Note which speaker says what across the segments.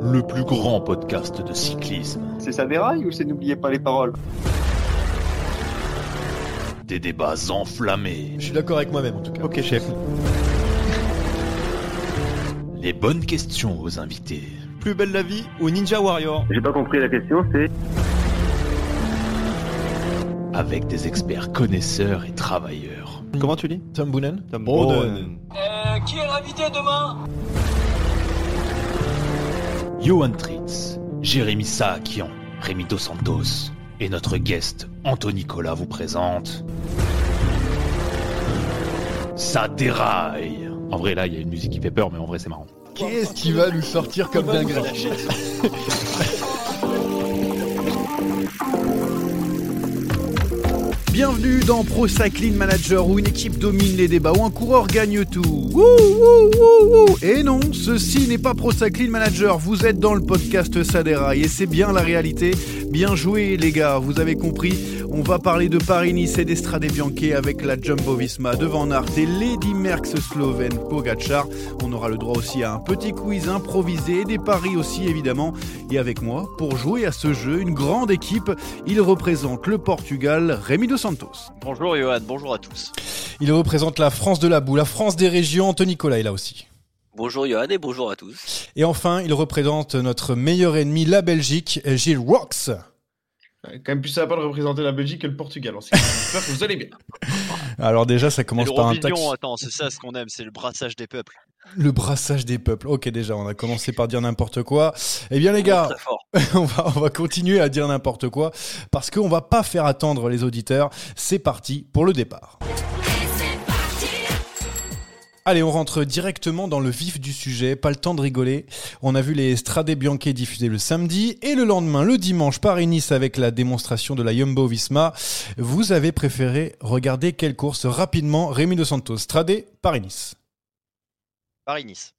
Speaker 1: Le plus grand podcast de cyclisme.
Speaker 2: C'est ça déraille ou c'est n'oubliez pas les paroles?
Speaker 1: Des débats enflammés.
Speaker 3: Je suis d'accord avec moi-même en tout cas.
Speaker 4: Ok, chef.
Speaker 1: Les bonnes questions aux invités.
Speaker 4: Plus belle la vie ou Ninja Warrior
Speaker 2: J'ai pas compris la question, c'est?
Speaker 1: Avec des experts connaisseurs et travailleurs.
Speaker 4: Comment tu dis?
Speaker 3: Tom Boonen
Speaker 4: Tom Boonen.
Speaker 5: Euh, qui est l'invité demain?
Speaker 1: Johan Tritz, Jérémy Saakian, Rémi Dos Santos et notre guest Anthony Nicolas vous présente. Ça déraille En vrai, là, il y a une musique qui fait peur, mais en vrai, c'est marrant.
Speaker 3: Qu'est-ce qui va nous sortir comme dinguerie Bienvenue dans Pro Cycling Manager où une équipe domine les débats, où un coureur gagne tout. Wouh, wouh, wouh. Et non, ceci n'est pas Pro Cycling Manager, vous êtes dans le podcast Sadera et c'est bien la réalité. Bien joué les gars, vous avez compris. On va parler de Paris-Nice et d'Estrade Bianche avec la Jumbo Visma devant Nart et Lady Merckx slovène Pogacar. On aura le droit aussi à un petit quiz improvisé et des paris aussi évidemment. Et avec moi, pour jouer à ce jeu, une grande équipe. Il représente le Portugal, Rémi Dos Santos.
Speaker 5: Bonjour Johan, bonjour à tous.
Speaker 3: Il représente la France de la boue, la France des régions, Anthony Nicolas est là aussi.
Speaker 5: Bonjour Johan et bonjour à tous.
Speaker 3: Et enfin, il représente notre meilleur ennemi, la Belgique, Gilles Rox.
Speaker 6: Ouais, Quand même plus sympa de représenter la Belgique que le Portugal. J'espère que vous allez bien.
Speaker 3: Alors déjà, ça commence par un taxi.
Speaker 5: L'Eurovision, attends, c'est ça ce qu'on aime, c'est le brassage des peuples.
Speaker 3: Le brassage des peuples. Ok, déjà, on a commencé par dire n'importe quoi. Eh bien, les gars, on va, on va continuer à dire n'importe quoi parce qu'on va pas faire attendre les auditeurs. C'est parti pour le départ. Allez, on rentre directement dans le vif du sujet, pas le temps de rigoler. On a vu les Strade Bianche diffusés le samedi et le lendemain, le dimanche, Paris-Nice avec la démonstration de la Jumbo Visma. Vous avez préféré regarder quelle course rapidement? Rémi de Santos, Strade, Paris-Nice.
Speaker 5: Paris-Nice.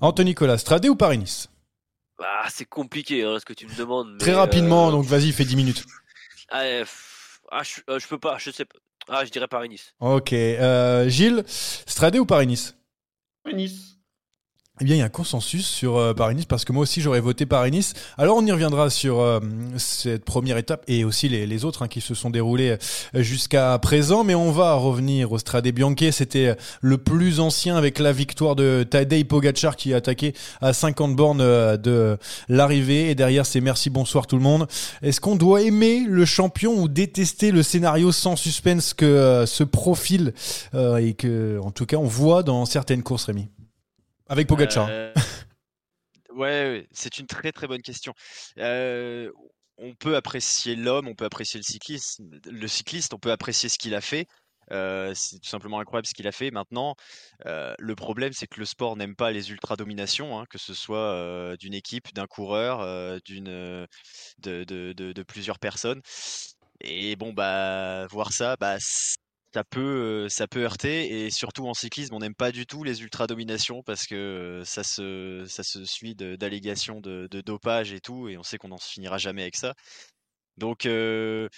Speaker 3: Anthony Nicolas, Strade ou Paris-Nice?
Speaker 7: Ah, c'est compliqué hein, ce que tu me demandes.
Speaker 3: Très rapidement,
Speaker 7: euh,
Speaker 3: donc vas-y, fais 10 minutes.
Speaker 7: ah, euh, ah, je, euh, je peux pas, je sais pas. Ah, je dirais Paris-Nice.
Speaker 3: Ok. euh, Gilles, Strade ou Paris-Nice?
Speaker 6: Nice.
Speaker 3: Eh bien, il y a un consensus sur euh, Paris-Nice parce que moi aussi j'aurais voté Paris-Nice. Alors, on y reviendra sur euh, cette première étape et aussi les, autres hein, qui se sont déroulés euh, jusqu'à présent. Mais on va revenir au Strade Bianche. C'était le plus ancien avec la victoire de Tadej Pogacar qui a attaqué à 50 bornes euh, de l'arrivée. Et derrière, c'est merci, bonsoir tout le monde. Est-ce qu'on doit aimer le champion ou détester le scénario sans suspense que euh, profil euh, et que, en tout cas, on voit dans certaines courses, Rémi? Avec Pogacar.
Speaker 5: Euh, ouais, c'est une très très bonne question. Euh, on peut apprécier l'homme, on peut apprécier le cycliste, le cycliste, on peut apprécier ce qu'il a fait. Euh, c'est tout simplement incroyable ce qu'il a fait. Maintenant, euh, le problème, c'est que le sport n'aime pas les ultra-dominations, hein, que ce soit d'une équipe, d'un coureur, d'une, de- de plusieurs personnes. Et bon, bah, voir ça, bah, ça peut, euh, ça peut heurter. Et surtout en cyclisme, on n'aime pas du tout les ultra-dominations parce que euh, ça se, ça se suit d'allégations de, dopage et tout. Et on sait qu'on n'en finira jamais avec ça. Donc, euh,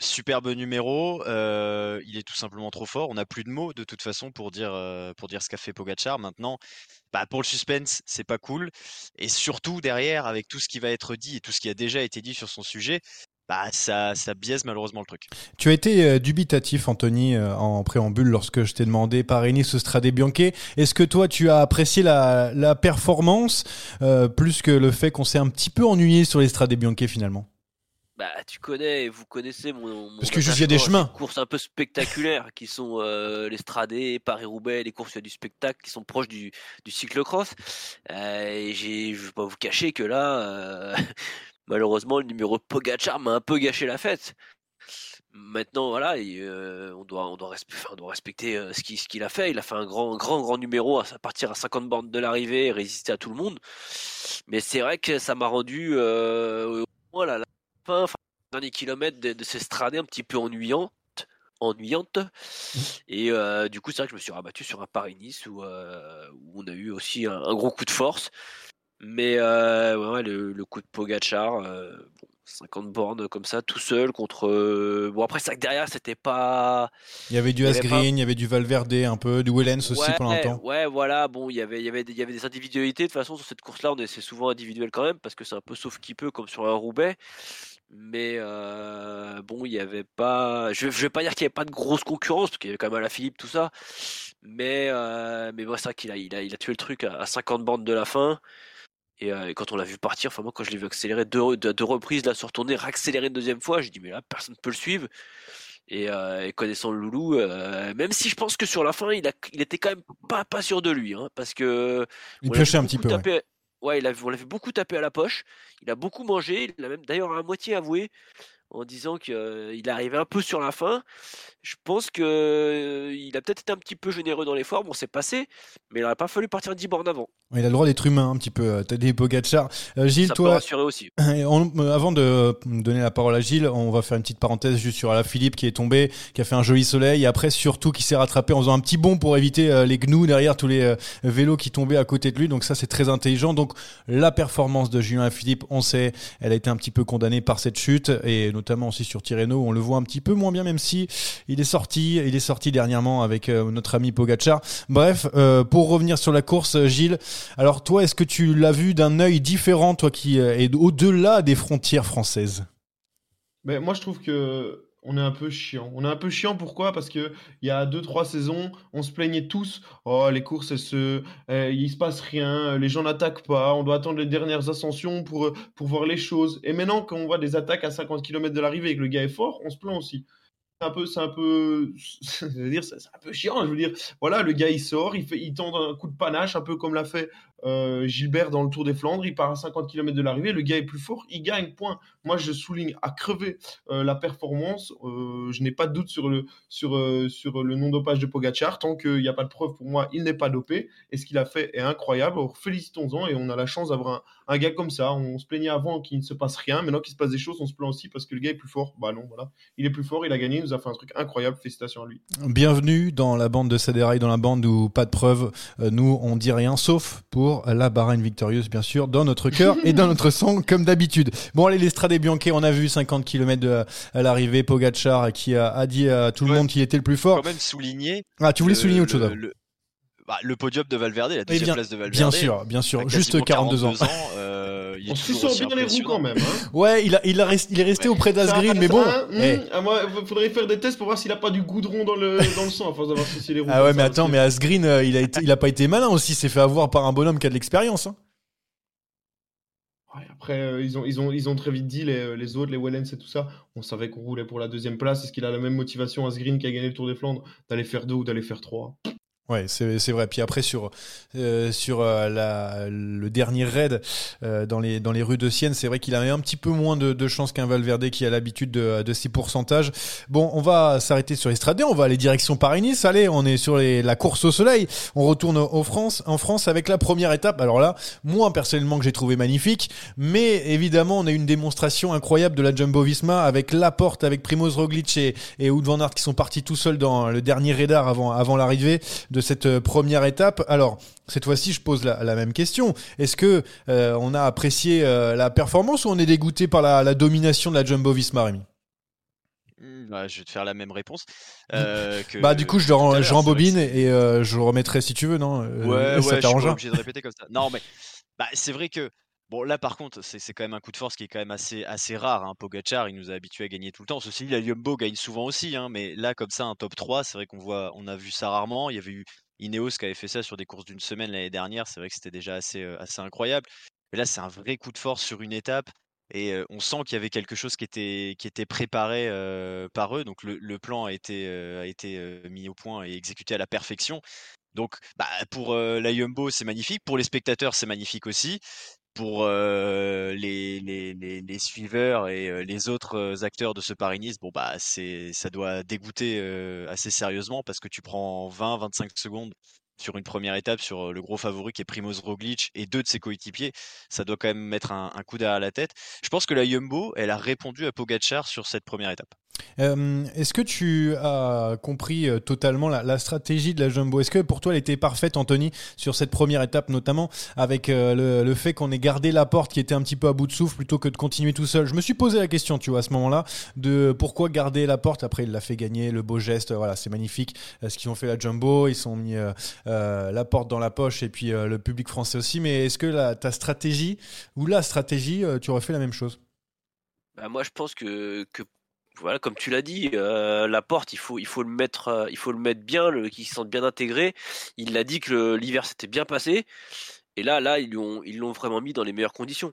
Speaker 5: superbe numéro. il est tout simplement trop fort. On n'a plus de mots de toute façon pour dire, pour dire ce qu'a fait Pogacar. Maintenant, bah, pour le suspense, c'est pas cool. Et surtout derrière, avec tout ce qui va être dit et tout ce qui a déjà été dit sur son sujet, bah, ça, ça biaise malheureusement le truc.
Speaker 3: Tu as été euh, dubitatif, Anthony, euh, en préambule lorsque je t'ai demandé Paris-Nice ou Strade Bianche. Est-ce que toi, tu as apprécié la, la performance euh, plus que le fait qu'on s'est un petit peu ennuyé sur les Strade Bianche finalement?
Speaker 7: Bah, tu connais, vous connaissez mon. mon
Speaker 3: Parce que juste, il y a des chemins.
Speaker 7: Courses un peu spectaculaires qui sont euh, les Stradés, Paris-Roubaix, les courses où il y a du spectacle qui sont proches du, du cyclocross. Euh, et j'ai, je vais pas vous cacher que là, euh, malheureusement, le numéro de Pogacar m'a un peu gâché la fête. Maintenant, voilà, euh, on, doit, respecter euh, ce qu'il a fait. Il a fait un grand, grand, grand numéro à partir à 50 bornes de l'arrivée et résister à tout le monde. Mais c'est vrai que ça m'a rendu, euh, moins la, fin, enfin, dernier kilomètre de, de ces un petit peu ennuyante. ennuyante. Et euh, du coup, c'est vrai que je me suis rabattu sur un Paris-Nice où, on a eu aussi un gros coup de force. Mais euh, ouais, ouais, le, le coup de Pogachar, euh, bon, 50 bornes comme ça, tout seul contre. euh, Bon, après, vrai que derrière, c'était pas.
Speaker 3: Il y avait du Asgreen,
Speaker 7: pas-
Speaker 3: il y avait du Valverde un peu, du Wellens aussi
Speaker 7: ouais,
Speaker 3: pendant un temps.
Speaker 7: Ouais, voilà, bon, il y avait, il y avait, des- il y avait des individualités. De toute façon, sur cette course-là, on est, c'est souvent individuel quand même, parce que c'est un peu sauf qui peut, comme sur un Roubaix. Mais euh, bon, il y avait pas. Je, je vais pas dire qu'il y avait pas de grosse concurrence, parce qu'il y avait quand même Philippe, tout ça. Mais, euh, mais ouais, c'est vrai qu'il a, il a, il a tué le truc à, à 50 bandes de la fin. Et, euh, et quand on l'a vu partir, enfin moi quand je l'ai vu accélérer deux, deux, deux reprises, là se retourner, réaccélérer une deuxième fois, j'ai dit mais là personne ne peut le suivre. Et, euh, et connaissant le loulou, euh, même si je pense que sur la fin il, a, il était quand même pas, pas sûr de lui, hein, parce que
Speaker 3: Il piochait un petit peu, ouais.
Speaker 7: taper- ouais, il a, on l'a vu beaucoup taper à la poche. Il a beaucoup mangé. Il a même d'ailleurs à moitié avoué en disant qu'il arrivait un peu sur la fin. Je pense que euh, il a peut-être été un petit peu généreux dans les formes. On s'est passé, mais il n'aurait pas fallu partir 10 bornes avant.
Speaker 3: Il a le droit d'être humain un petit peu, euh, Tadej Pogacar. Euh, Gilles,
Speaker 7: Ça peut
Speaker 3: toi,
Speaker 7: rassurer aussi.
Speaker 3: On- avant de donner la parole à Gilles, on va faire une petite parenthèse juste sur Philippe qui est tombé, qui a fait un joli soleil, et après surtout qui s'est rattrapé en faisant un petit bond pour éviter les gnous derrière tous les vélos qui tombaient à côté de lui. Donc ça c'est très intelligent. Donc la performance de Julien Philippe, on sait, elle a été un petit peu condamnée par cette chute, et notamment aussi sur Tirreno, on le voit un petit peu moins bien, même si il est sorti, il est sorti dernièrement avec euh, notre ami Pogacar. Bref, euh, pour revenir sur la course, euh, Gilles, alors toi, est-ce que tu l'as vu d'un œil différent, toi qui est au-delà des frontières françaises?
Speaker 6: Mais moi, je trouve que on est un peu chiant. On est un peu chiant pourquoi? Parce que il y a 2-3 saisons, on se plaignait tous. Oh, les courses, elles se, euh, il se passe rien, les gens n'attaquent pas, on doit attendre les dernières ascensions pour, pour voir les choses. Et maintenant, quand on voit des attaques à 50 km de l'arrivée et que le gars est fort, on se plaint aussi. Un peu, c'est un peu, je veux dire, c'est un peu chiant. Je veux dire, voilà, le gars il sort, il fait, il tente un coup de panache, un peu comme l'a fait euh, Gilbert dans le Tour des Flandres. Il part à 50 km de l'arrivée, le gars est plus fort, il gagne. Point. Moi, je souligne à crever euh, la performance. Euh, je n'ai pas de doute sur le sur sur le non dopage de Pogacar. Tant qu'il n'y a pas de preuve pour moi, il n'est pas dopé. Et ce qu'il a fait est incroyable. Alors, félicitons-en et on a la chance d'avoir un, gars comme ça. On se plaignait avant qu'il ne se passe rien. Maintenant qu'il se passe des choses, on se plaint aussi parce que le gars est plus fort. Bah non, voilà, il est plus fort, il a gagné, il nous a fait un truc incroyable. Félicitations à lui.
Speaker 3: Bienvenue dans la bande de Saderaï, dans la bande où pas de preuves, euh, nous on dit rien, sauf pour la Bahreïn victorieuse bien sûr, dans notre cœur et dans notre sang comme d'habitude. Bon allez, l'Estrade Bianche, on a vu 50 km de, à l'arrivée, Pogacar qui a, a dit à tout le monde qu'il était le plus fort.
Speaker 5: Quand même souligner.
Speaker 3: Ah, tu voulais souligner autre chose
Speaker 5: le- bah, le podium de Valverde, la deuxième
Speaker 3: bien-
Speaker 5: place de Valverde.
Speaker 3: bien sûr, bien sûr, juste
Speaker 5: quasiment
Speaker 3: 42 ans.
Speaker 5: euh, il est
Speaker 6: On se sent bien les roues quand même. Hein.
Speaker 3: Ouais, il, a, il, a rest- il est resté auprès d'Asgreen, mais bon.
Speaker 6: ça,
Speaker 3: eh.
Speaker 6: moi, il faudrait faire des tests pour voir s'il a pas du goudron dans le, dans le sang à force d'avoir sucé les roues.
Speaker 3: Ah ouais, mais
Speaker 6: ça,
Speaker 3: attends, mais Asgreen, euh, il a été, il a pas été malin aussi. Il s'est fait avoir par un bonhomme qui a de l'expérience. hein.
Speaker 6: ouais, après, euh, ils, ont, ils, ont, ils ont très vite dit, les, les autres, les Wellens et tout ça, on savait qu'on roulait pour la deuxième place. Est-ce qu'il a la même motivation à Green qui a gagné le Tour des Flandres d'aller faire deux ou d'aller faire trois?
Speaker 3: Ouais, c'est c'est vrai. Puis après sur euh, sur euh, la, le dernier raid euh, dans les dans les rues de Sienne, c'est vrai qu'il avait un petit peu moins de, de chance qu'un Valverde qui a l'habitude de, de ces pourcentages. Bon, on va s'arrêter sur Estradé, on va aller direction Paris-Nice. Allez, on est sur les, la course au soleil. On retourne au France en France avec la première étape. Alors là, moi personnellement que j'ai trouvé magnifique, mais évidemment on a une démonstration incroyable de la Jumbo-Visma avec Laporte, avec Primoz Roglic et, et Wout van Aert qui sont partis tout seuls dans le dernier radar avant avant l'arrivée cette euh, première étape. Alors, cette fois-ci, je pose la, la même question. Est-ce que euh, on a apprécié euh, la performance ou on est dégoûté par la, la domination de la Jumbo-Visma, Rémi?
Speaker 5: Hmm, bah, je vais te faire la même réponse. euh, que
Speaker 3: Bah, du coup, je, rembobine et je remettrai si tu veux, non?
Speaker 5: Ouais, ouais,
Speaker 3: Ça
Speaker 5: je suis pas obligé de répéter comme ça. Non, mais bah, c'est vrai que Bon, là, par contre, c'est quand même un coup de force qui est quand même assez, assez rare. Hein. Pogacar, il nous a habitués à gagner tout le temps. Ceci dit, la Jumbo gagne souvent aussi, hein, mais là, comme ça, un top 3, c'est vrai qu'on voit, on a vu ça rarement. Il y avait eu Ineos qui avait fait ça sur des courses d'une semaine l'année dernière. C'est vrai que c'était déjà assez, euh, assez incroyable. Mais là, c'est un vrai coup de force sur une étape. Et euh, on sent qu'il y avait quelque chose qui était, qui était préparé euh, par eux. Donc le, le plan a été, a été mis au point et exécuté à la perfection. Donc, bah, pour la Jumbo, c'est magnifique. Pour les spectateurs, c'est magnifique aussi pour les, les, suiveurs et les autres acteurs de ce Paris-Nice, bon bah c'est ça doit dégoûter assez sérieusement parce que tu prends 20-25 secondes sur une première étape sur le gros favori qui est Primoz Roglic et deux de ses coéquipiers, ça doit quand même mettre un, un coup derrière la tête. Je pense que la Jumbo, elle a répondu à Pogacar sur cette première étape.
Speaker 3: Euh, Est-ce que tu as compris euh, totalement la, stratégie de la Jumbo? Est-ce que pour toi elle était parfaite, Anthony, sur cette première étape, notamment avec euh, le, fait qu'on ait gardé la porte qui était un petit peu à bout de souffle plutôt que de continuer tout seul? Je me suis posé la question, tu vois, à ce moment-là, de pourquoi garder la porte? Après, il l'a fait gagner, le beau geste, voilà, c'est magnifique. Ce qu'ils ont fait la Jumbo, ils sont mis la porte dans la poche et puis le public français aussi. Mais est-ce que ta stratégie ou la stratégie, tu aurais fait la même chose?
Speaker 7: Bah moi, je pense que, que voilà, comme tu l'as dit, euh, la porte, il faut, il faut le mettre, euh, il faut le mettre bien, le, qu'il se sente bien intégré. Il l'a dit que l'hiver s'était bien passé, et là, là, ils l'ont, ils l'ont vraiment mis dans les meilleures conditions.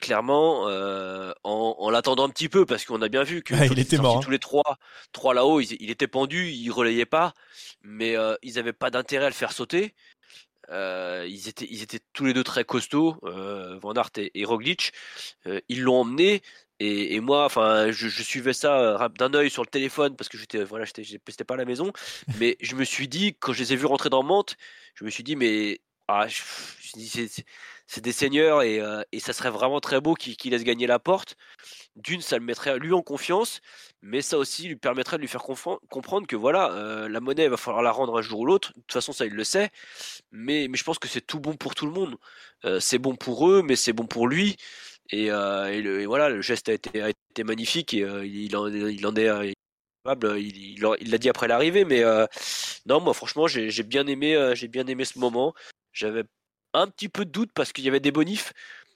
Speaker 7: Clairement, euh, en, en l'attendant un petit peu, parce qu'on a bien vu que
Speaker 3: ah, il était mort. Hein.
Speaker 7: Tous les trois, trois là-haut, il, il, était pendu, il relayait pas, mais ils n'avaient pas d'intérêt à le faire sauter. Euh, ils étaient, ils étaient tous les deux très costauds, euh, Van Aert et, et Roglic. Euh, ils l'ont emmené. Et, et, moi, enfin, je, je, suivais ça d'un œil sur le téléphone parce que j'étais, voilà, j'étais pas à la maison. Mais je me suis dit, quand je les ai vus rentrer dans Mantes, je me suis dit, mais ah, c'est des seigneurs et, euh, et, ça serait vraiment très beau qu'ils qu laissent gagner la porte. D'une, ça le mettrait lui en confiance, mais ça aussi lui permettrait de lui faire comprendre que voilà, euh, la monnaie, il va falloir la rendre un jour ou l'autre. De toute façon, ça, il le sait. Mais, mais je pense que c'est tout bon pour tout le monde. Euh, c'est bon pour eux, mais c'est bon pour lui. Et, euh, et, le, et, voilà, le geste a été, a été magnifique et euh, il, en, il en est il l'a il, dit après l'arrivée, mais euh, non, moi franchement, j'ai bien aimé, euh, j'ai bien aimé ce moment. J'avais un petit peu de doute parce qu'il y avait des bonifs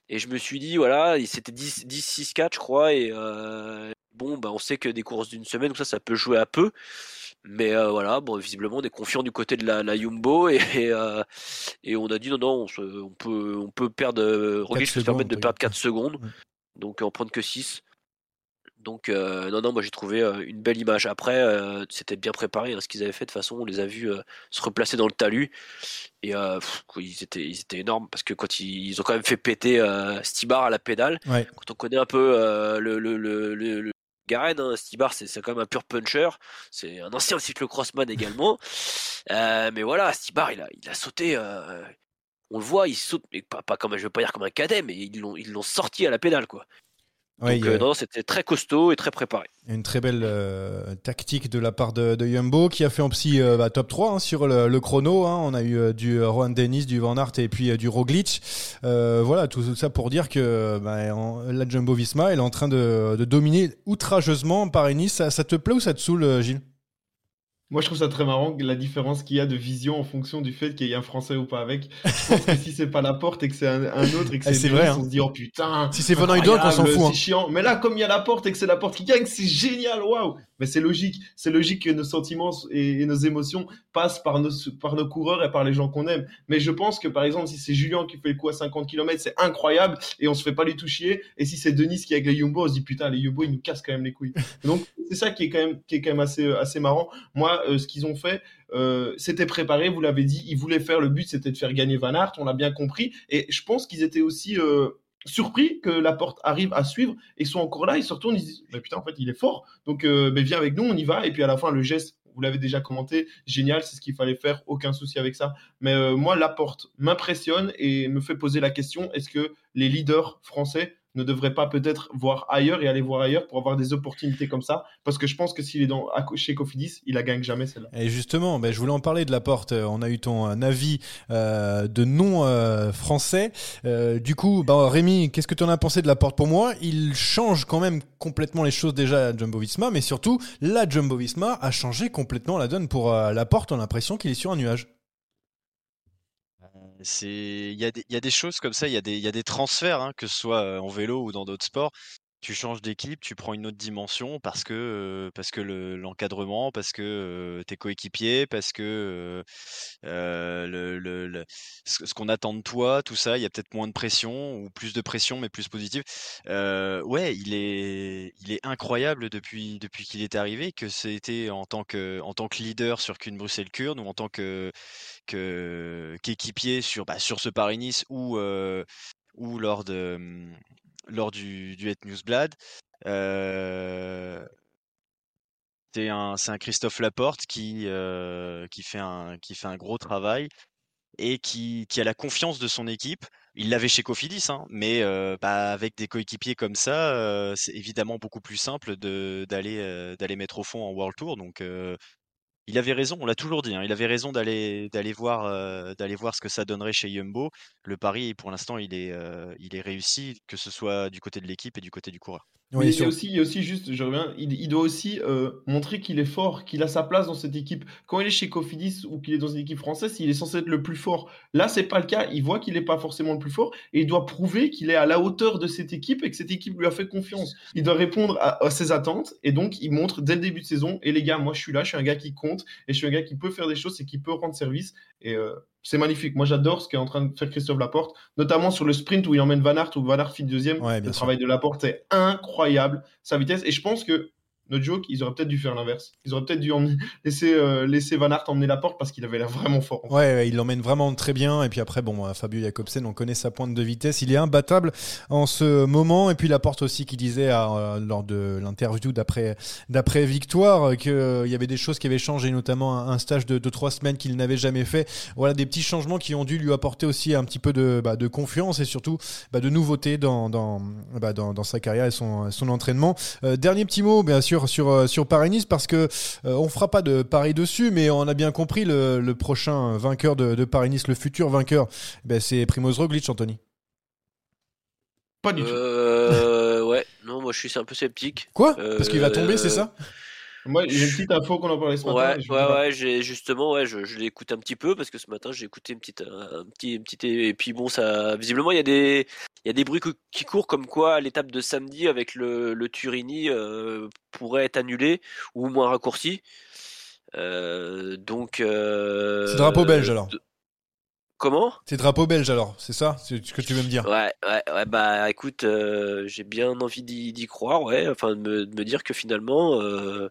Speaker 7: et je me suis dit voilà, c'était 10, 10 6 4 je crois et euh, bon, bah, on sait que des courses d'une semaine, ça, ça peut jouer à peu. Mais euh, voilà, bon, visiblement, on est confiant du côté de la, la Jumbo et, et, euh, et, on a dit non, non, on, se, on peut, on peut perdre, Roglic se permettre de perdre 4 secondes, donc en prendre que 6. Donc euh, non, non, moi j'ai trouvé euh, une belle image. Après, euh, c'était bien préparé hein, ce qu'ils avaient fait. De toute façon, on les a vus se replacer dans le talus et pff, ils étaient, ils étaient énormes parce que quand ils, ils ont quand même fait péter Stibar à la pédale.
Speaker 3: Ouais.
Speaker 7: Quand on connaît un peu le, le, le, Garen, hein, Stibar, c'est quand même un pur puncher. C'est un ancien cyclocrossman également. mais voilà, Stibar, il a, sauté. on le voit, il saute, mais pas, pas comme je veux pas dire comme un cadet, mais ils l'ont sorti à la pédale, quoi.
Speaker 3: Ouais,
Speaker 7: Donc, euh, non, c'était très costaud et très préparé.
Speaker 3: Une très belle euh, tactique de la part de, de Jumbo qui a fait en psy euh, bah, top 3 hein, sur le, le chrono. Hein. On a eu euh, du Rohan Dennis, du Van Aert et puis du Roglic. voilà, tout ça pour dire que bah, en, la Jumbo Visma elle est en train de, de dominer outrageusement Paris-Nice. Ça, ça, te plaît ou ça te saoule, Gilles?
Speaker 6: Moi, je trouve ça très marrant la différence qu'il y a de vision en fonction du fait qu'il y ait un Français ou pas avec. Je pense que si c'est pas la porte et que c'est un, un, autre et que
Speaker 3: c'est
Speaker 6: eh,
Speaker 3: vrai, hein.
Speaker 6: on se dit oh putain.
Speaker 3: Si c'est Van Huyden, on s'en fout.
Speaker 6: C'est
Speaker 3: hein.
Speaker 6: chiant. Mais là, comme il y a la porte et que c'est la porte qui gagne, c'est génial, waouh. Mais c'est logique. C'est logique que nos sentiments et, et, nos émotions passent par nos, par nos coureurs et par les gens qu'on aime. Mais je pense que par exemple, si c'est Julien qui fait le coup à 50 km, c'est incroyable et on se fait pas du tout chier. Et si c'est Denis qui est avec les Jumbo, on se dit putain, les Jumbo, ils nous cassent quand même les couilles. Donc c'est ça qui est quand même, qui est quand même assez, assez marrant. Moi, euh, ce qu'ils ont fait, euh, c'était préparé, vous l'avez dit, ils voulaient faire, le but c'était de faire gagner Van Aert, on l'a bien compris, et je pense qu'ils étaient aussi euh, surpris que la porte arrive à suivre, et sont encore là, ils se retournent, ils se disent, mais putain, en fait, il est fort, donc euh, ben, viens avec nous, on y va, et puis à la fin, le geste, vous l'avez déjà commenté, génial, c'est ce qu'il fallait faire, aucun souci avec ça, mais euh, moi, la porte m'impressionne et me fait poser la question, est-ce que les leaders français ne devrait pas peut-être voir ailleurs et aller voir ailleurs pour avoir des opportunités comme ça Parce que je pense que s'il est dans, chez Cofidis, il la gagne jamais celle-là.
Speaker 3: Et justement, ben, je voulais en parler de la porte. On a eu ton avis euh, de non euh, français. Euh, du coup, ben, Rémi, qu'est-ce que tu en as pensé de la porte? Pour moi Il change quand même complètement les choses déjà à Jumbo Visma, mais surtout, la Jumbo Visma a changé complètement la donne pour euh, la porte. On a l'impression qu'il est sur un nuage.
Speaker 5: C'est, il y, a des- choses comme ça, il y, a des- transferts, hein, que ce soit en vélo ou dans d'autres sports. Tu changes d'équipe, tu prends une autre dimension parce que, parce que le- l'encadrement, parce que tes coéquipiers, parce que ce, qu'on attend de toi, tout ça, il y a peut-être moins de pression ou plus de pression, mais plus positive. Ouais, il est, il est incroyable depuis, depuis qu'il est arrivé, que c'était en tant que, en tant que leader sur qu'une Bruxelles-Kurn ou en tant que, qu'équipier sur, bah, sur ce Paris-Nice ou, ou lors, de, hum, lors du, du Het Newsblad. Euh, c'est un, un Christophe Laporte qui, euh, qui, fait un, gros travail et qui, a la confiance de son équipe. Il l'avait chez Cofidis, hein, mais euh, bah, avec des coéquipiers comme ça, c'est évidemment beaucoup plus simple d'aller, mettre au fond en World Tour. Il avait raison, on l'a toujours dit, hein, il avait raison d'aller, d'aller, voir, euh, d'aller voir ce que ça donnerait chez Jumbo. Le pari, pour l'instant, il est, euh, il est réussi, que ce soit du côté de l'équipe et du côté du coureur.
Speaker 6: Mais il, y a aussi, il y a aussi juste, je reviens, il, il doit aussi euh, montrer qu'il est fort, qu'il a sa place dans cette équipe. Quand il est chez Cofidis ou qu'il est dans une équipe française, il est censé être le plus fort. Là, c'est pas le cas. Il voit qu'il n'est pas forcément le plus fort et il doit prouver qu'il est à la hauteur de cette équipe et que cette équipe lui a fait confiance. Il doit répondre à, à ses attentes et donc il montre dès le début de saison. Et les gars, moi, je suis là, je suis un gars qui compte et je suis un gars qui peut faire des choses et qui peut rendre service. Et euh, c'est magnifique. Moi, j'adore ce qu'est en train de faire Christophe Laporte, notamment sur le sprint où il emmène Van Aert, où Van Aert finit deuxième.
Speaker 3: Ouais,
Speaker 6: le travail de Laporte est incroyable, sa vitesse. Et je pense que, notre joke, ils auraient peut-être dû faire l'inverse. Ils auraient peut-être dû laisser, euh, laisser Van Aert emmener Laporte parce qu'il avait l'air vraiment fort.
Speaker 3: Ouais, il l'emmène vraiment très bien. Et puis après, bon, euh, Fabio Jacobsen, on connaît sa pointe de vitesse. Il est imbattable en ce moment. Et puis la porte aussi qui disait euh, lors de l'interview d'après d'après victoire qu'il y avait des choses qui avaient changé, notamment un, un stage de, de trois semaines qu'il n'avait jamais fait. Voilà, des petits changements qui ont dû lui apporter aussi un petit peu de, bah, de confiance et surtout bah, de nouveauté dans, dans, bah, dans, dans sa carrière et son, son entraînement. Euh, dernier petit mot, bien sûr, sur, euh, sur Paris-Nice, parce que euh, on fera pas de pari dessus, mais on a bien compris le, le prochain vainqueur de, de Paris-Nice, le futur vainqueur, ben, c'est Primoz Roglic, Anthony.
Speaker 6: Pas du
Speaker 7: Euh, ouais, non, moi je suis un peu sceptique.
Speaker 3: Quoi? Parce qu'il va tomber, c'est ça?
Speaker 6: Moi, j'ai une petite info qu'on en parlait ce matin.
Speaker 7: Ouais, ouais, ouais, j'ai justement, ouais, je, je l'écoute un petit peu parce que ce matin j'ai écouté une petite, un, petit, une petite, et puis bon, ça, visiblement il y a des, il y a des bruits qui courent comme quoi l'étape de samedi avec le, le Turini euh, pourrait être annulée ou moins raccourcie. Euh, donc. euh,
Speaker 3: C'est drapeau belge alors.
Speaker 7: Comment?
Speaker 3: C'est drapeau belge alors, c'est ça? C'est ce que tu veux me dire
Speaker 7: Ouais, ouais, ouais, bah écoute, euh, j'ai bien envie d'y croire, ouais, enfin de me, de me dire que finalement, euh,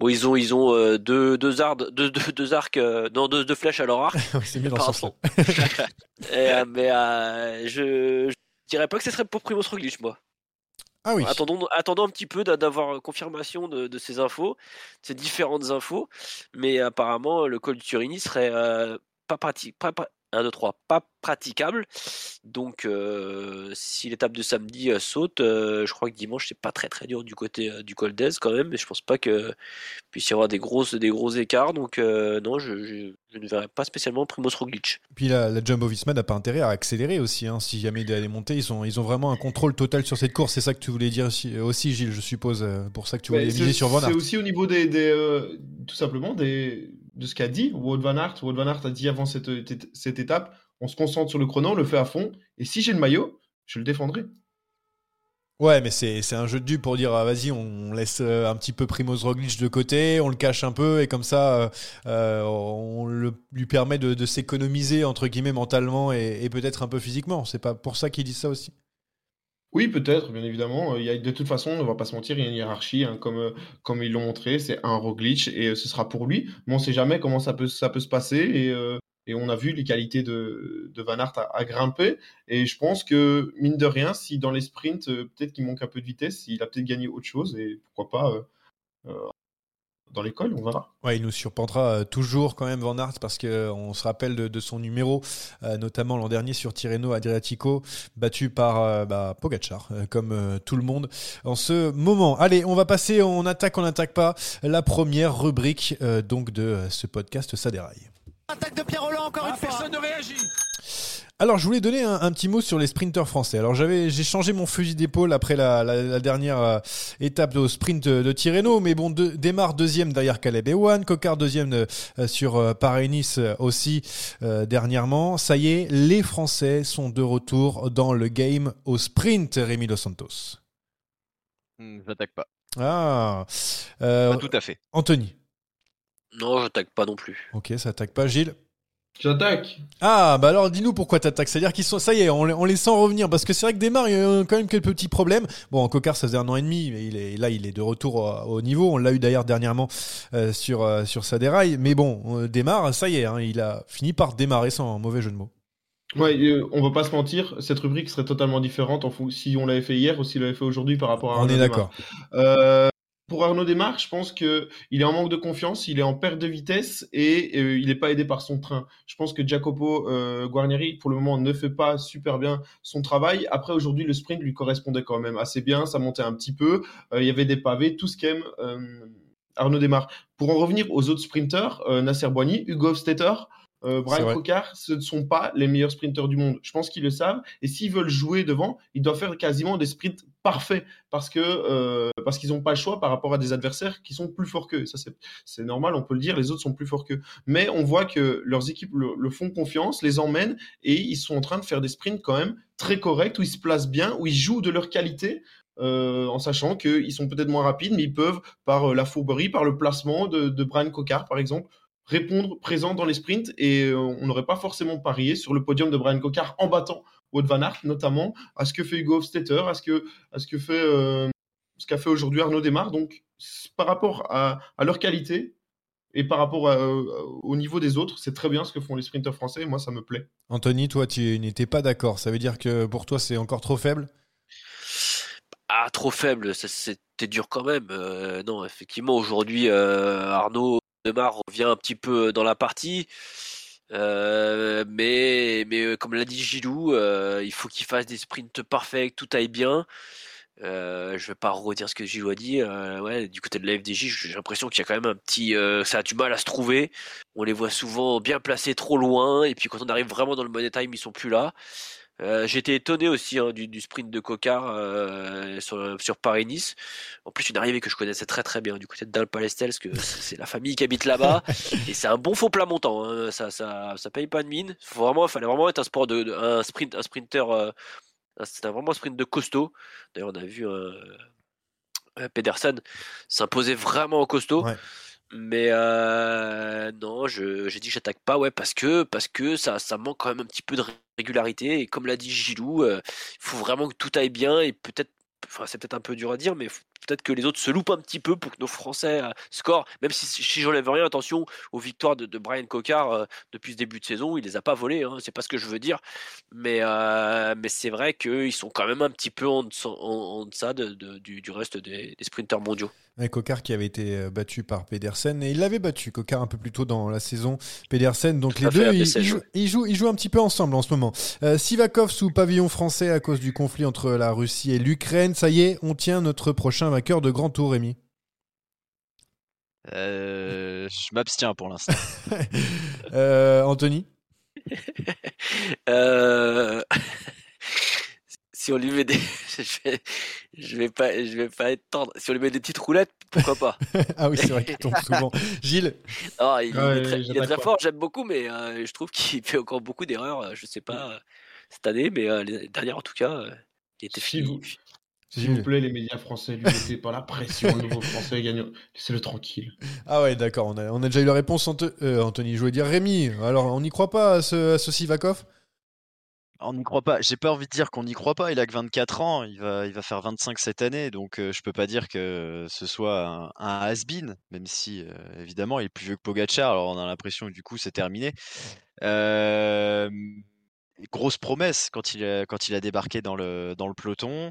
Speaker 7: bon, ils ont, ils ont euh, deux, deux, arcs, deux, deux, deux arcs, non, deux, deux flèches à leur arc.
Speaker 3: C'est mieux dans ce
Speaker 7: euh, mais je, je dirais pas que ce serait pour Primoz Roglic, moi.
Speaker 3: Ah oui.
Speaker 7: Attendons, attendons un petit peu d'a- d'avoir confirmation de, de ces infos, de ces différentes infos, mais apparemment le col du Turini serait euh, pas pratique, pas, pas- 1, 2, 3, pas praticable. Donc, euh, si l'étape de samedi euh, saute, euh, je crois que dimanche c'est pas très très dur du côté euh, du col d'Aise quand même, mais je pense pas que puisse y avoir des grosses des gros écarts. Donc, euh, non, je, je- je ne verrais pas spécialement Primoz Roglic.
Speaker 3: Puis la, la Jumbo Visma n'a pas intérêt à accélérer aussi. Hein. Si jamais il doit aller monter, ils ont, ils ont vraiment un contrôle total sur cette course. C'est ça que tu voulais dire aussi, aussi, Gilles, je suppose. Pour ça que tu voulais miser sur Van.
Speaker 6: C'est aussi au niveau des, des, euh, tout simplement des, de ce qu'a dit Wout van Aert. Wout van Aert a dit avant cette, cette étape, on se concentre sur le chrono, on le fait à fond, et si j'ai le maillot, je le défendrai.
Speaker 3: Ouais, mais c'est un jeu de dupes pour dire ah, vas-y, on laisse euh, un petit peu Primoz Roglic de côté, on le cache un peu et comme ça, euh, euh, on lui permet de, de s'économiser entre guillemets mentalement et, et peut-être un peu physiquement. C'est pas pour ça qu'ils disent ça aussi.
Speaker 6: Oui, peut-être, bien évidemment. Euh, Il y a, de toute façon, on ne va pas se mentir, il y a une hiérarchie, hein, comme, euh, comme ils l'ont montré, c'est un Roglic et euh, ce sera pour lui. Mais on ne sait jamais comment ça peut, se passer et, on a vu les qualités de, Van Aert à, grimper. Et je pense que, mine de rien, si dans les sprints, peut-être qu'il manque un peu de vitesse, il a peut-être gagné autre chose et pourquoi pas dans l'école, on verra.
Speaker 3: Ouais, il nous surprendra euh, toujours quand même Van Aert parce que euh, on se rappelle de, de son numéro, euh, notamment l'an dernier sur Tirreno Adriatico, battu par euh, bah, Pogacar, euh, comme tout le monde en ce moment. Allez, on va passer, on attaque, on n'attaque pas, la première rubrique donc de ce podcast Ça déraille.
Speaker 8: Attaque de Pierre Roland encore une fois. Personne ne réagit.
Speaker 3: Alors, je voulais donner un, un petit mot sur les sprinteurs français. Alors, j'avais, j'ai changé mon fusil d'épaule après la, la, la dernière euh, étape au sprint de, de Tirreno, mais bon, de, démarre deuxième derrière Caleb Ewan, Cocard deuxième euh, sur euh, Paris-Nice euh, aussi euh, dernièrement. Ça y est, les Français sont de retour dans le game au sprint, Rémi Dos Santos.
Speaker 5: Hmm, J'attaque pas.
Speaker 3: Ah, euh,
Speaker 5: Pas tout à fait.
Speaker 3: Anthony.
Speaker 7: Non, j'attaque pas non plus.
Speaker 3: Ok, ça attaque pas. Gilles.
Speaker 6: J'attaque.
Speaker 3: Ah, bah alors dis-nous pourquoi t'attaques. C'est-à-dire qu'ils sont, ça y est, on les, on les sent revenir. Parce que c'est vrai que Desmar, il y a quand même quelques petits problèmes. Bon, en Cocard, ça faisait un an et demi, mais il est, là, il est de retour au, au niveau. On l'a eu d'ailleurs dernièrement euh, sur, euh, sur sa déraille. Mais bon, euh, Desmar, ça y est, hein, il a fini par démarrer sans mauvais jeu de mots.
Speaker 6: Ouais, euh, on va pas se mentir, cette rubrique serait totalement différente en si on l'avait fait hier ou s'il l'avait fait aujourd'hui par rapport à
Speaker 3: On est d'accord.
Speaker 6: Euh, pour Arnaud Desmar, je pense que il est en manque de confiance, il est en perte de vitesse et euh, il n'est pas aidé par son train. Je pense que Jacopo euh, Guarnieri, pour le moment, ne fait pas super bien son travail. Après, aujourd'hui, le sprint lui correspondait quand même assez bien, ça montait un petit peu, Euh, il y avait des pavés, tout ce qu'aime euh, Arnaud Desmar. Pour en revenir aux autres sprinteurs, Nasser Boigny, Hugo euh,
Speaker 3: C'est
Speaker 6: Brian
Speaker 3: vrai.
Speaker 6: Cocard, ce ne sont pas les meilleurs sprinteurs du monde. Je pense qu'ils le savent. Et s'ils veulent jouer devant, ils doivent faire quasiment des sprints parfaits parce que euh, parce qu'ils n'ont pas le choix par rapport à des adversaires qui sont plus forts qu'eux. Ça c'est normal, on peut le dire. Les autres sont plus forts qu'eux. Mais on voit que leurs équipes le, font confiance, les emmènent et ils sont en train de faire des sprints quand même très corrects où ils se placent bien, où ils jouent de leur qualité. euh, en sachant qu'ils sont peut-être moins rapides, mais ils peuvent, par euh, la fourberie, par le placement de, de Brian Cocard, par exemple, répondre présent dans les sprints et on n'aurait pas forcément parié sur le podium de Brian Cocard en battant Wout van Aert notamment à ce que fait Hugo Hofstetter, à ce que à ce que fait euh, ce qu'a fait aujourd'hui Arnaud Desmar. Donc par rapport à, à leur qualité et par rapport à, euh, au niveau des autres, c'est très bien ce que font les sprinteurs français et moi ça me plaît.
Speaker 3: Anthony, toi, tu n'étais pas d'accord. Ça veut dire que pour toi, c'est encore trop faible?
Speaker 7: Ah, trop faible, c'était dur quand même. Euh, non, effectivement, aujourd'hui, euh, Arnaud Demar revient un petit peu dans la partie. Euh, mais, mais euh, comme l'a dit Gilou, euh, il faut qu'il fasse des sprints parfaits, que tout aille bien. Euh, je vais pas redire ce que Gilou a dit. Du côté de la FDJ, j'ai l'impression qu'il y a quand même un petit, ça a du mal à se trouver. On les voit souvent bien placés trop loin, et puis quand on arrive vraiment dans le money time, ils sont plus là. Euh, été étonné aussi hein, du, du sprint de Cocard euh, sur, sur Paris-Nice. En plus, une arrivée que je connaissais très très bien du côté de Dalpalestel, parce que c'est la famille qui habite là-bas. et c'est un bon faux plat montant. hein. Ça, ça, ça paye pas de mine. Faut vraiment, il fallait vraiment être un sport de, de- un sprint, un sprinter. euh, C'était vraiment un sprint de costaud. D'ailleurs, on a vu euh, euh, Pedersen s'imposer vraiment en costaud.
Speaker 3: Ouais.
Speaker 7: Mais euh, non, j'ai dit que j'attaque pas, ouais, parce que parce que ça, manque quand même un petit peu de régularité. Et comme l'a dit Gilou, euh, il faut vraiment que tout aille bien et peut-être, enfin c'est peut-être un peu dur à dire, mais peut-être que les autres se loupent un petit peu pour que nos Français euh, scorent. Même si, si j'enlève rien, attention aux victoires de, Brian Cocard euh, depuis ce début de saison, il les a pas volées, hein, c'est pas ce que je veux dire. Mais c'est vrai qu'ils sont quand même un petit peu en deçà, de- du, reste des, des sprinteurs mondiaux.
Speaker 3: Cocard qui avait été euh, battu par Pedersen. Et il l'avait battu Cocard un peu plus tôt dans la saison Pedersen. Donc les deux ils, jouent, ils, jouent, ils jouent un petit peu ensemble en ce moment. Euh, Sivakov sous pavillon français à cause du conflit entre la Russie et l'Ukraine. Ça y est on tient notre prochain vainqueur de Grand Tour Rémi.
Speaker 5: Euh, je m'abstiens pour l'instant.
Speaker 3: Euh, Anthony?
Speaker 7: Euh, si on lui met des, je vais, je vais pas, je vais pas être tendre. Si on lui met des petites roulettes, pourquoi pas?
Speaker 3: Ah oui c'est vrai qu'il tombe souvent Gilles?
Speaker 7: Ah, il,
Speaker 6: Ouais,
Speaker 7: est très, il est
Speaker 6: j'attaque
Speaker 7: très
Speaker 6: pas.
Speaker 7: fort, j'aime beaucoup, mais euh, je trouve qu'il fait encore beaucoup d'erreurs. euh, Je sais pas euh, cette année, mais euh, les dernières en tout cas, euh, il était
Speaker 6: Si
Speaker 7: fini.
Speaker 6: vous- S'il vous plaît, les médias français, lui mettez pas la pression, le nouveau français gagnant. Laissez-le tranquille.
Speaker 3: ah ouais d'accord on a, on a déjà eu la réponse euh, Anthony je voulais dire Rémi alors on n'y croit pas à ce, à ce Sivakov?
Speaker 5: On n'y croit pas. J'ai pas envie de dire qu'on n'y croit pas. Il a que 24 ans. Il va, il va faire 25 cette année. Donc, euh, je peux pas dire que ce soit un, has-been, même si, euh, évidemment, il est plus vieux que Pogacar. Alors, on a l'impression que du coup, c'est terminé. Euh, grosse promesse quand il a, débarqué dans le peloton.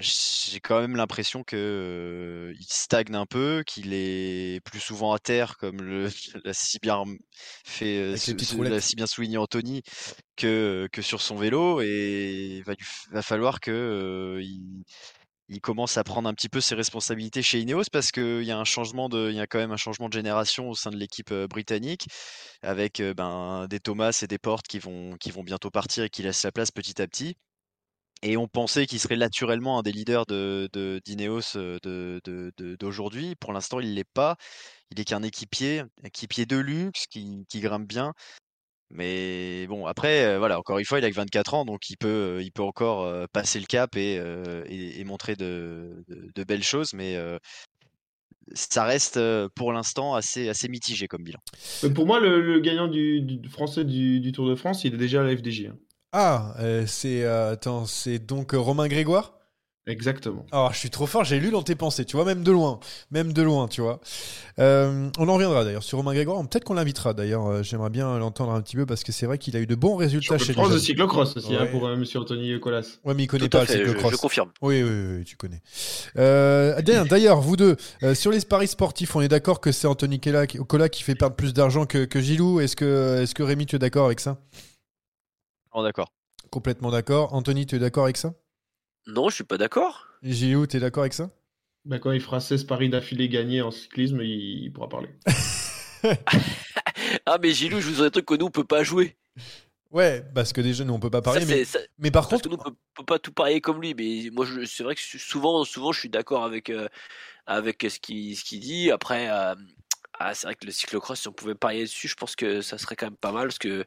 Speaker 5: J'ai quand même l'impression que euh, il stagne un peu, qu'il est plus souvent à terre, comme le l'a si bien fait, euh, l'a si bien souligné Anthony, que, que sur son vélo. Et il va, lui va falloir que euh, il, il commence à prendre un petit peu ses responsabilités chez Ineos parce qu'il y a un changement de, il y a quand même un changement de génération au sein de l'équipe britannique avec ben, des Thomas et des Portes qui vont, qui vont bientôt partir et qui laissent la place petit à petit. Et on pensait qu'il serait naturellement un des leaders de, d'Ineos d'aujourd'hui. Pour l'instant, il ne l'est pas. Il est qu'un équipier, équipier de luxe qui, grimpe bien. Mais bon, après, voilà, encore une fois, il a que 24 ans, donc il peut, il peut encore passer le cap et, montrer de, belles choses, mais ça reste pour l'instant assez, mitigé comme bilan.
Speaker 6: pour moi, le, gagnant du, français du, Tour de France, il est déjà à la FDJ.
Speaker 3: Ah, c'est attends, c'est donc Romain Grégoire?
Speaker 6: Exactement.
Speaker 3: Alors, je suis trop fort, j'ai lu dans tes pensées, tu vois, même de loin. Même de loin, tu vois. Euh, on en reviendra d'ailleurs sur Romain Grégoire. Peut-être qu'on l'invitera d'ailleurs. Euh, j'aimerais bien l'entendre un petit peu parce que c'est vrai qu'il a eu de bons résultats chez
Speaker 6: France de cyclocross aussi hein, pour M. Euh, monsieur Anthony Colas.
Speaker 3: Ouais, mais il connaît pas le cyclocross.
Speaker 7: Je, confirme.
Speaker 3: Oui, oui, oui, tu connais. d'ailleurs, vous deux, sur les paris sportifs, on est d'accord que c'est Anthony Colas qui fait perdre plus d'argent que, que Gilou. Est-ce que, est-ce que Rémi, tu es d'accord avec ça?
Speaker 5: Oh, d'accord.
Speaker 3: Complètement d'accord. Anthony, tu es d'accord avec ça?
Speaker 7: Non, je suis pas d'accord.
Speaker 3: Gilou, tu es d'accord avec ça?
Speaker 6: Bah, Quand il fera 16 paris d'affilée gagnés en cyclisme, il, pourra parler.
Speaker 7: ah, mais Gilou, je vous aurais un truc que nous, on peut pas jouer.
Speaker 3: Ouais, parce que déjà, nous, on peut pas parler. mais... mais... par contre.
Speaker 7: nous, on peut, peut pas tout parier comme lui. Mais moi, c'est vrai que souvent, souvent, je suis d'accord avec, euh, avec ce qu'il ce dit. Après. Euh, ah, c'est vrai que le cyclocross, si on pouvait parier dessus, je pense que ça serait quand même pas mal parce que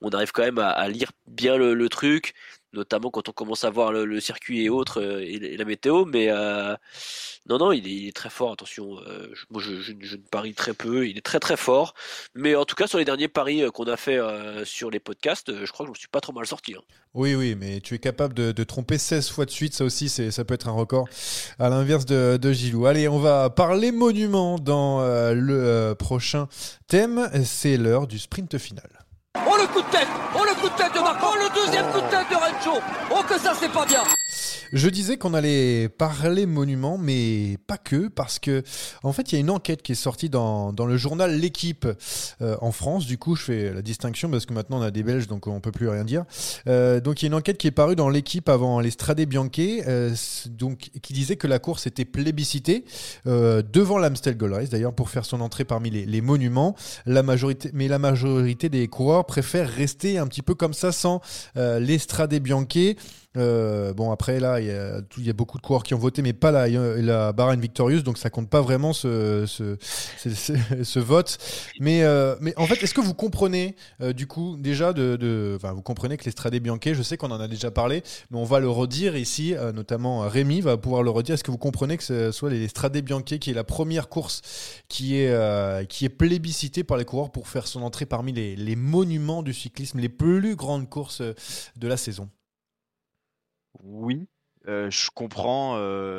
Speaker 7: on arrive quand même à, lire bien le, truc, notamment quand on commence à voir le, circuit et autres euh, et, la météo. Mais euh, non, non, il est, très fort. Attention, euh, moi je, je, parie très peu. Il est très très fort. Mais en tout cas, sur les derniers paris qu'on a fait sur les podcasts, je crois que je me suis pas trop mal sorti. Hein.
Speaker 3: Oui, oui, mais tu es capable de, tromper 16 fois de suite. Ça aussi, ça peut être un record. À l'inverse de, de Gilou. Allez, on va parler monument dans le prochain thème. C'est l'heure du sprint final.
Speaker 8: Oh le coup de tête. Oh le coup de tête de Marco. Oh le deuxième coup de tête de Rencho. Oh que ça c'est pas bien
Speaker 3: je disais qu'on allait parler monument, mais pas que, parce que en fait, il y a une enquête qui est sortie dans, dans le journal L'équipe euh, en France. Du coup, je fais la distinction parce que maintenant on a des Belges, donc on peut plus rien dire. Euh, donc il y a une enquête qui est parue dans l'équipe avant les Strade Bianche, euh, donc qui disait que la course était plébiscitée devant l'Amstel Gold Race, d'ailleurs pour faire son entrée parmi les, les, monuments. La majorité, mais la majorité des coureurs préfèrent rester un petit peu comme ça sans les Strade Bianche. Euh, bon, après, là, il y, a, beaucoup de coureurs qui ont voté, mais pas la, la Bahrain Victorious, donc ça compte pas vraiment ce, vote. Mais, euh, mais en fait, est-ce que vous comprenez, euh, du coup, déjà, de, enfin, vous comprenez que l'Estrade Bianche, je sais qu'on en a déjà parlé, mais on va le redire ici, notamment Rémi va pouvoir le redire. Est-ce que vous comprenez que ce soit l'Estrade Bianche qui est la première course qui est, qui est plébiscitée par les coureurs pour faire son entrée parmi les monuments du cyclisme, les plus grandes courses de la saison?
Speaker 5: Oui, je comprends,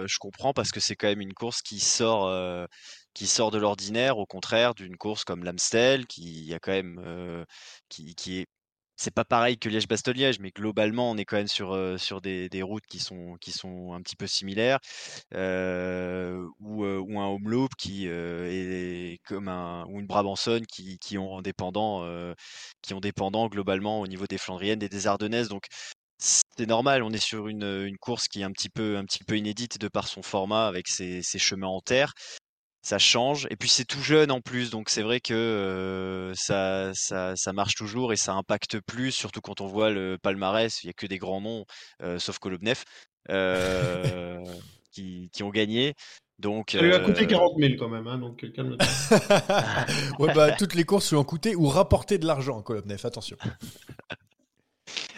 Speaker 5: je comprends parce que c'est quand même une course qui sort, qui sort de l'ordinaire, au contraire d'une course comme l'Amstel qui a quand même, qui est c'est pas pareil que Liège-Bastogne-Liège, mais globalement, on est quand même sur, sur des routes qui sont qui sont un petit peu similaires, ou, ou un home loop qui, est comme un ou une Brabançonne qui qui ont dépendant, qui ont dépendant globalement au niveau des Flandriennes et des Ardennaises. Donc c'est normal, on est sur une, une, course qui est un petit peu, un petit peu inédite de par son format avec ses, ses chemins en terre. Ça change. Et puis c'est tout jeune en plus, donc c'est vrai que ça, ça, ça, marche toujours et ça impacte plus, surtout quand on voit le palmarès. Il n'y a que des grands noms, sauf Kolobnev, euh, qui, qui, ont gagné. Donc,
Speaker 6: ça lui a coûté 40 000 quand même, hein, donc calme
Speaker 3: ouais, bah, toutes les courses lui ont coûté ou rapporté de l'argent, Kolobnev, attention.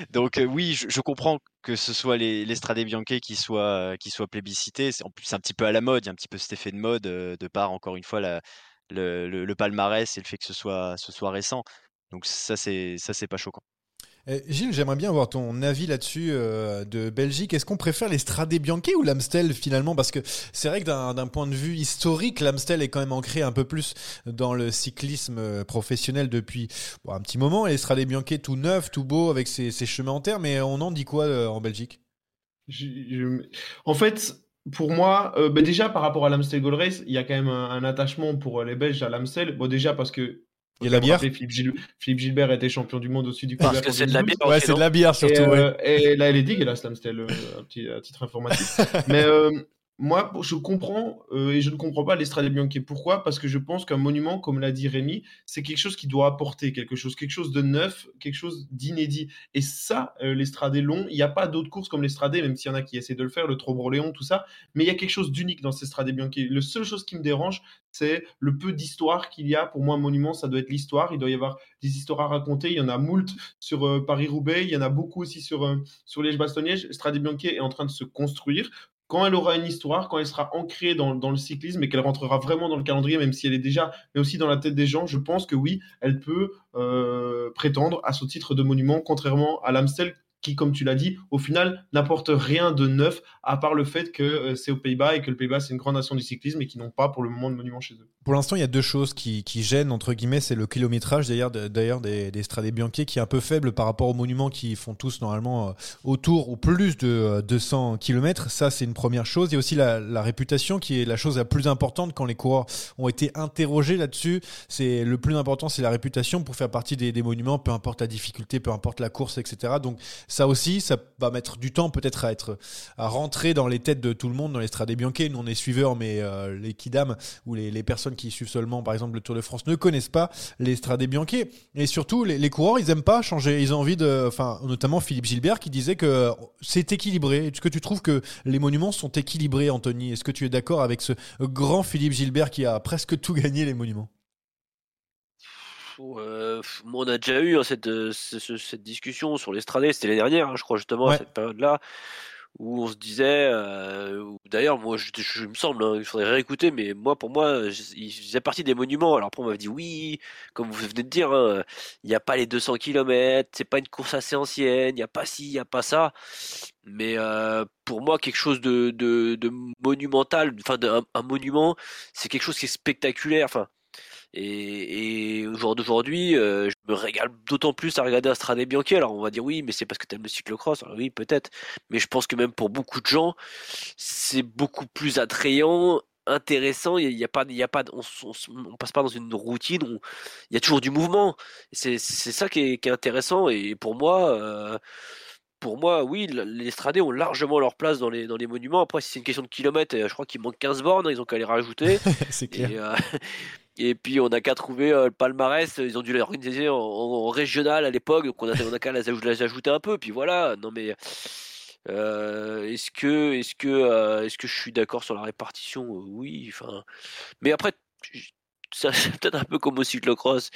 Speaker 5: Donc oui, je, comprends que ce soit les, les Strade qui soient, qui soient plébiscités. En plus, c'est un petit peu à la mode, il y a un petit peu cet effet de mode de par, encore une fois, le, palmarès et le fait que ce soit, ce soit récent. Donc ça, c'est pas choquant.
Speaker 3: Eh, Gilles, j'aimerais bien avoir ton avis là-dessus euh, de Belgique. Est-ce qu'on préfère les Strade Bianche ou l'Amstel finalement? Parce que c'est vrai que d'un point de vue historique, l'Amstel est quand même ancré un peu plus dans le cyclisme euh, professionnel depuis un petit moment. Et les Strade Bianche tout neuf, tout beau, avec ses, chemins en terre. Mais on en dit quoi euh, en Belgique?
Speaker 6: En fait, pour moi, bah, déjà par rapport à l'Amstel Gold Race, il y a quand même un, un attachement pour les Belges à l'Amstel. Bon, déjà parce que
Speaker 3: Il y a la bière
Speaker 6: Philippe, Gil... Philippe, Gilbert était champion du monde au-dessus du
Speaker 7: Parce que c'est de la bière.
Speaker 3: Ouais, c'est de la bière surtout.
Speaker 6: Et,
Speaker 3: ouais.
Speaker 6: euh, et là, elle est dégueulasse, l'Amstel, euh, un petit à titre informatif. Mais euh, moi, je comprends euh, et je ne comprends pas l'Estrade Bianchi. Pourquoi? Parce que je pense qu'un monument, comme l'a dit Rémi, c'est quelque chose qui doit apporter quelque chose, quelque chose de neuf, quelque chose d'inédit. Et ça, euh, l'Estrade long, il n'y a pas d'autres courses comme l'Estrade, même s'il y en a qui essaient de le faire, le Trobroléon, tout ça. Mais il y a quelque chose d'unique dans cette Estrade Bianchi. La seule chose qui me dérange, c'est le peu d'histoire qu'il y a. Pour moi, un monument, ça doit être l'histoire. Il doit y avoir des histoires à raconter. Il y en a moult sur euh, Paris-Roubaix. Il y en a beaucoup aussi sur, euh, sur Liège-Bastogne-Liège. Strade Bianchi est en train de se construire. Quand elle aura une histoire, quand elle sera ancrée dans, le cyclisme et qu'elle rentrera vraiment dans le calendrier, même si elle est déjà, mais aussi dans la tête des gens, je pense que oui, elle peut euh, prétendre à ce titre de monument, contrairement à l'Amstel qui, comme tu l'as dit, au final n'apporte rien de neuf, à part le fait que euh, c'est aux Pays-Bas et que le Pays-Bas c'est une grande nation du cyclisme et qui n'ont pas pour le moment de monument chez eux.
Speaker 3: Pour l'instant, il y a deux choses qui, gênent, entre guillemets, c'est le kilométrage d'ailleurs de- d'ailleurs des, des Strade Bianchi qui est un peu faible par rapport aux monuments qui font tous normalement euh, autour ou plus de euh, 200 km. Ça, c'est une première chose. Il y a aussi la, la réputation qui est la chose la plus importante quand les coureurs ont été interrogés là-dessus. C'est le plus important, c'est la réputation pour faire partie des, des monuments, peu importe la difficulté, peu importe la course, etc. Donc ça aussi, ça va mettre du temps peut-être à être à rentrer dans les têtes de tout le monde dans les Strade Bianchi. Nous, on est suiveurs, mais euh, les kidam ou les, personnes qui suivent seulement, par exemple, le Tour de France ne connaissent pas les Strade Bianchi. Et surtout, les, les coureurs, ils aiment pas changer. Ils ont envie de, enfin, notamment Philippe Gilbert qui disait que c'est équilibré. Est-ce que tu trouves que les monuments sont équilibrés, Anthony? Est-ce que tu es d'accord avec ce grand Philippe Gilbert qui a presque tout gagné les monuments?
Speaker 7: Euh, on a déjà eu hein, cette, euh, ce- ce- cette discussion sur l'Estradé, c'était l'année dernière, hein, je crois justement, à cette période-là, où on se disait, euh, d'ailleurs, moi, je, me semble, hein, il faudrait réécouter, mais moi, pour moi, je- il faisait partie des monuments. Alors après, on m'avait dit, oui, comme vous venez de dire, hein, il n'y a pas les 200 km, c'est pas une course assez ancienne, il n'y a pas ci, il n'y a pas ça. Mais euh, pour moi, quelque chose de, de, de monumental, enfin, un, un monument, c'est quelque chose qui est spectaculaire. Enfin, et, et au jour d'aujourd'hui, euh, je me régale d'autant plus à regarder Astrade Bianchi. Alors on va dire oui, mais c'est parce que t'aimes le cyclocross. Alors oui, peut-être. Mais je pense que même pour beaucoup de gens, c'est beaucoup plus attrayant, intéressant. Il y a, pas, il y a pas, on, on, on passe pas dans une routine. on- il y a toujours du mouvement. C'est c'est ça qui est, qui est intéressant. Et pour moi. euh, pour moi, oui, les stradés ont largement leur place dans les, dans les monuments. Après, si c'est une question de kilomètres, euh, je crois qu'il manque 15 bornes, ils ont qu'à les rajouter.
Speaker 3: C'est clair.
Speaker 7: Et, euh, et puis, on n'a qu'à trouver euh, le palmarès. Ils ont dû l'organiser en, en- régional à l'époque, donc on a, qu'à les, aj- les ajouter un peu. Puis voilà, non mais. euh, est-ce que, est-ce que, euh, est-ce que je suis d'accord sur la répartition? Oui, enfin. Mais après, c'est peut-être un peu comme au cyclocross.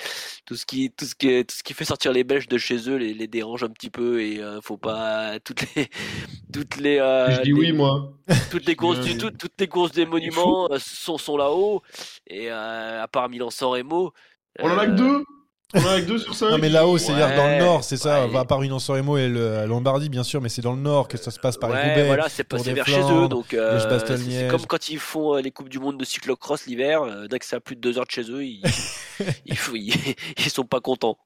Speaker 7: Tout ce qui, tout ce qui, tout ce qui fait sortir les Belges de chez eux les, les dérange un petit peu et euh, faut pas toutes les, toutes les. euh,
Speaker 6: je dis
Speaker 7: les-
Speaker 6: oui, moi.
Speaker 7: toutes les courses du
Speaker 6: Euh,
Speaker 7: tout, toutes les courses des monuments euh, sont, sont là-haut et euh, à part Milan-San Remo
Speaker 6: On en a que
Speaker 7: euh,
Speaker 6: deux? On en a que deux sur cinq
Speaker 3: Non mais là-haut, c'est-à-dire dans le
Speaker 7: Ouais,
Speaker 3: nord, c'est ça.
Speaker 7: ouais.
Speaker 3: Va à part une Remo et le à Lombardie, bien sûr, mais c'est dans le nord que ça se passe par les
Speaker 7: ouais,
Speaker 3: Roubaix.
Speaker 7: voilà, c'est pas
Speaker 3: Tour
Speaker 7: c'est
Speaker 3: des
Speaker 7: vers chez eux,
Speaker 3: Flandres,
Speaker 7: donc euh, c'est- comme quand ils font euh, les coupes du monde de cyclocross l'hiver, euh, dès que c'est à plus de deux heures de chez eux, ils, ils, ils, ils sont pas contents.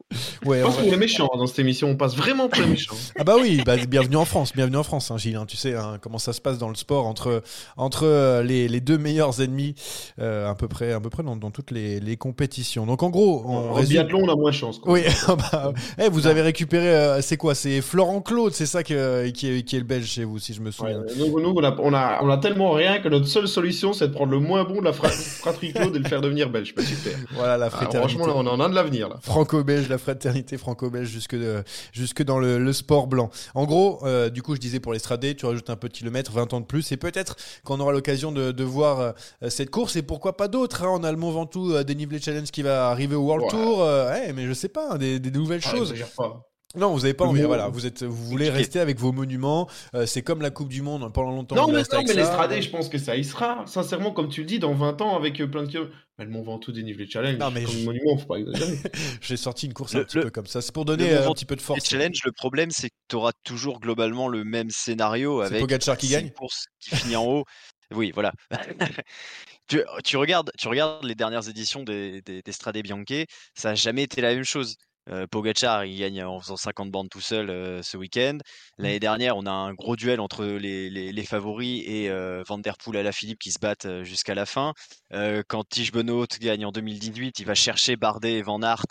Speaker 3: Ouais,
Speaker 6: Je pense
Speaker 3: on-
Speaker 6: qu'on est méchants dans cette émission, on passe vraiment pour les méchants.
Speaker 3: Ah bah oui, bah, bienvenue en France, bienvenue en France, hein, Gilles. hein. tu sais hein, comment ça se passe dans le sport entre entre euh, les, les deux meilleurs ennemis, euh, à peu près à peu près dans, dans toutes les, les compétitions. Donc en gros, on
Speaker 6: En
Speaker 3: résume.
Speaker 6: biathlon, on a moins chance. quoi.
Speaker 3: Oui, bah, eh, vous avez récupéré, euh, c'est quoi C'est Florent Claude, c'est ça que, qui, est, qui est le belge chez vous, si je me
Speaker 6: Ouais,
Speaker 3: souviens.
Speaker 6: nous, nous, on, a, on, a, on a tellement rien que notre seule solution, c'est de prendre le moins bon de la fra- fratrie Claude et le faire devenir belge. Bah, super.
Speaker 3: Voilà la
Speaker 6: Ah,
Speaker 3: fraternité.
Speaker 6: franchement, là, on en a de l'avenir. là.
Speaker 3: Franco-belge, la fraternité franco-belge jusque, de- jusque dans le, le sport blanc. En gros, euh, du coup, je disais pour l'estradé, tu rajoutes un peu de kilomètres, 20 ans de plus, et peut-être qu'on aura l'occasion de, de voir euh, cette course, et pourquoi pas d'autres. hein. On a le Mont Ventoux euh, dénivelé challenge qui va arriver au World
Speaker 6: Ouais.
Speaker 3: Tour, euh, ouais, mais je sais pas, hein, des, des nouvelles
Speaker 6: Ah,
Speaker 3: choses. Non, vous avez pas
Speaker 6: Le
Speaker 3: envie. Voilà, vous êtes, vous voulez
Speaker 6: Compliqué.
Speaker 3: rester avec vos monuments. euh, c'est comme la Coupe du Monde pendant longtemps.
Speaker 6: Non,
Speaker 3: on
Speaker 6: mais, non, mais l'estradé, je pense que ça y sera. Sincèrement, comme tu le dis, dans 20 ans, avec euh, plein de kilomètres. Mais le Mont Ventoux dénivelé challenge,
Speaker 3: Non, mais
Speaker 6: comme
Speaker 3: je-
Speaker 6: monument, faut pas exagérer.
Speaker 3: J'ai sorti une course
Speaker 5: Le-
Speaker 3: un petit
Speaker 5: le-
Speaker 3: peu comme ça. C'est pour
Speaker 5: Le
Speaker 3: donner euh, un petit peu de force.
Speaker 5: challenge, le problème, c'est que tu auras toujours globalement le même scénario
Speaker 3: C'est
Speaker 5: avec
Speaker 3: Pogacar qui gagne
Speaker 5: une course qui finit en haut. Oui, voilà. tu, tu regardes, tu regardes les dernières éditions des, des, des Strade Bianche, ça n'a jamais été la même chose. Euh, Pogacar, il gagne en faisant 50 bandes tout seul euh, ce week-end.
Speaker 6: Mmh.
Speaker 5: L'année dernière, on a un gros duel entre les, les- les favoris et euh, Van Der Poel et Alaphilippe qui se battent euh, jusqu'à la fin. Euh, quand Tige Benoît gagne en 2018, il va chercher Bardet et Van Aert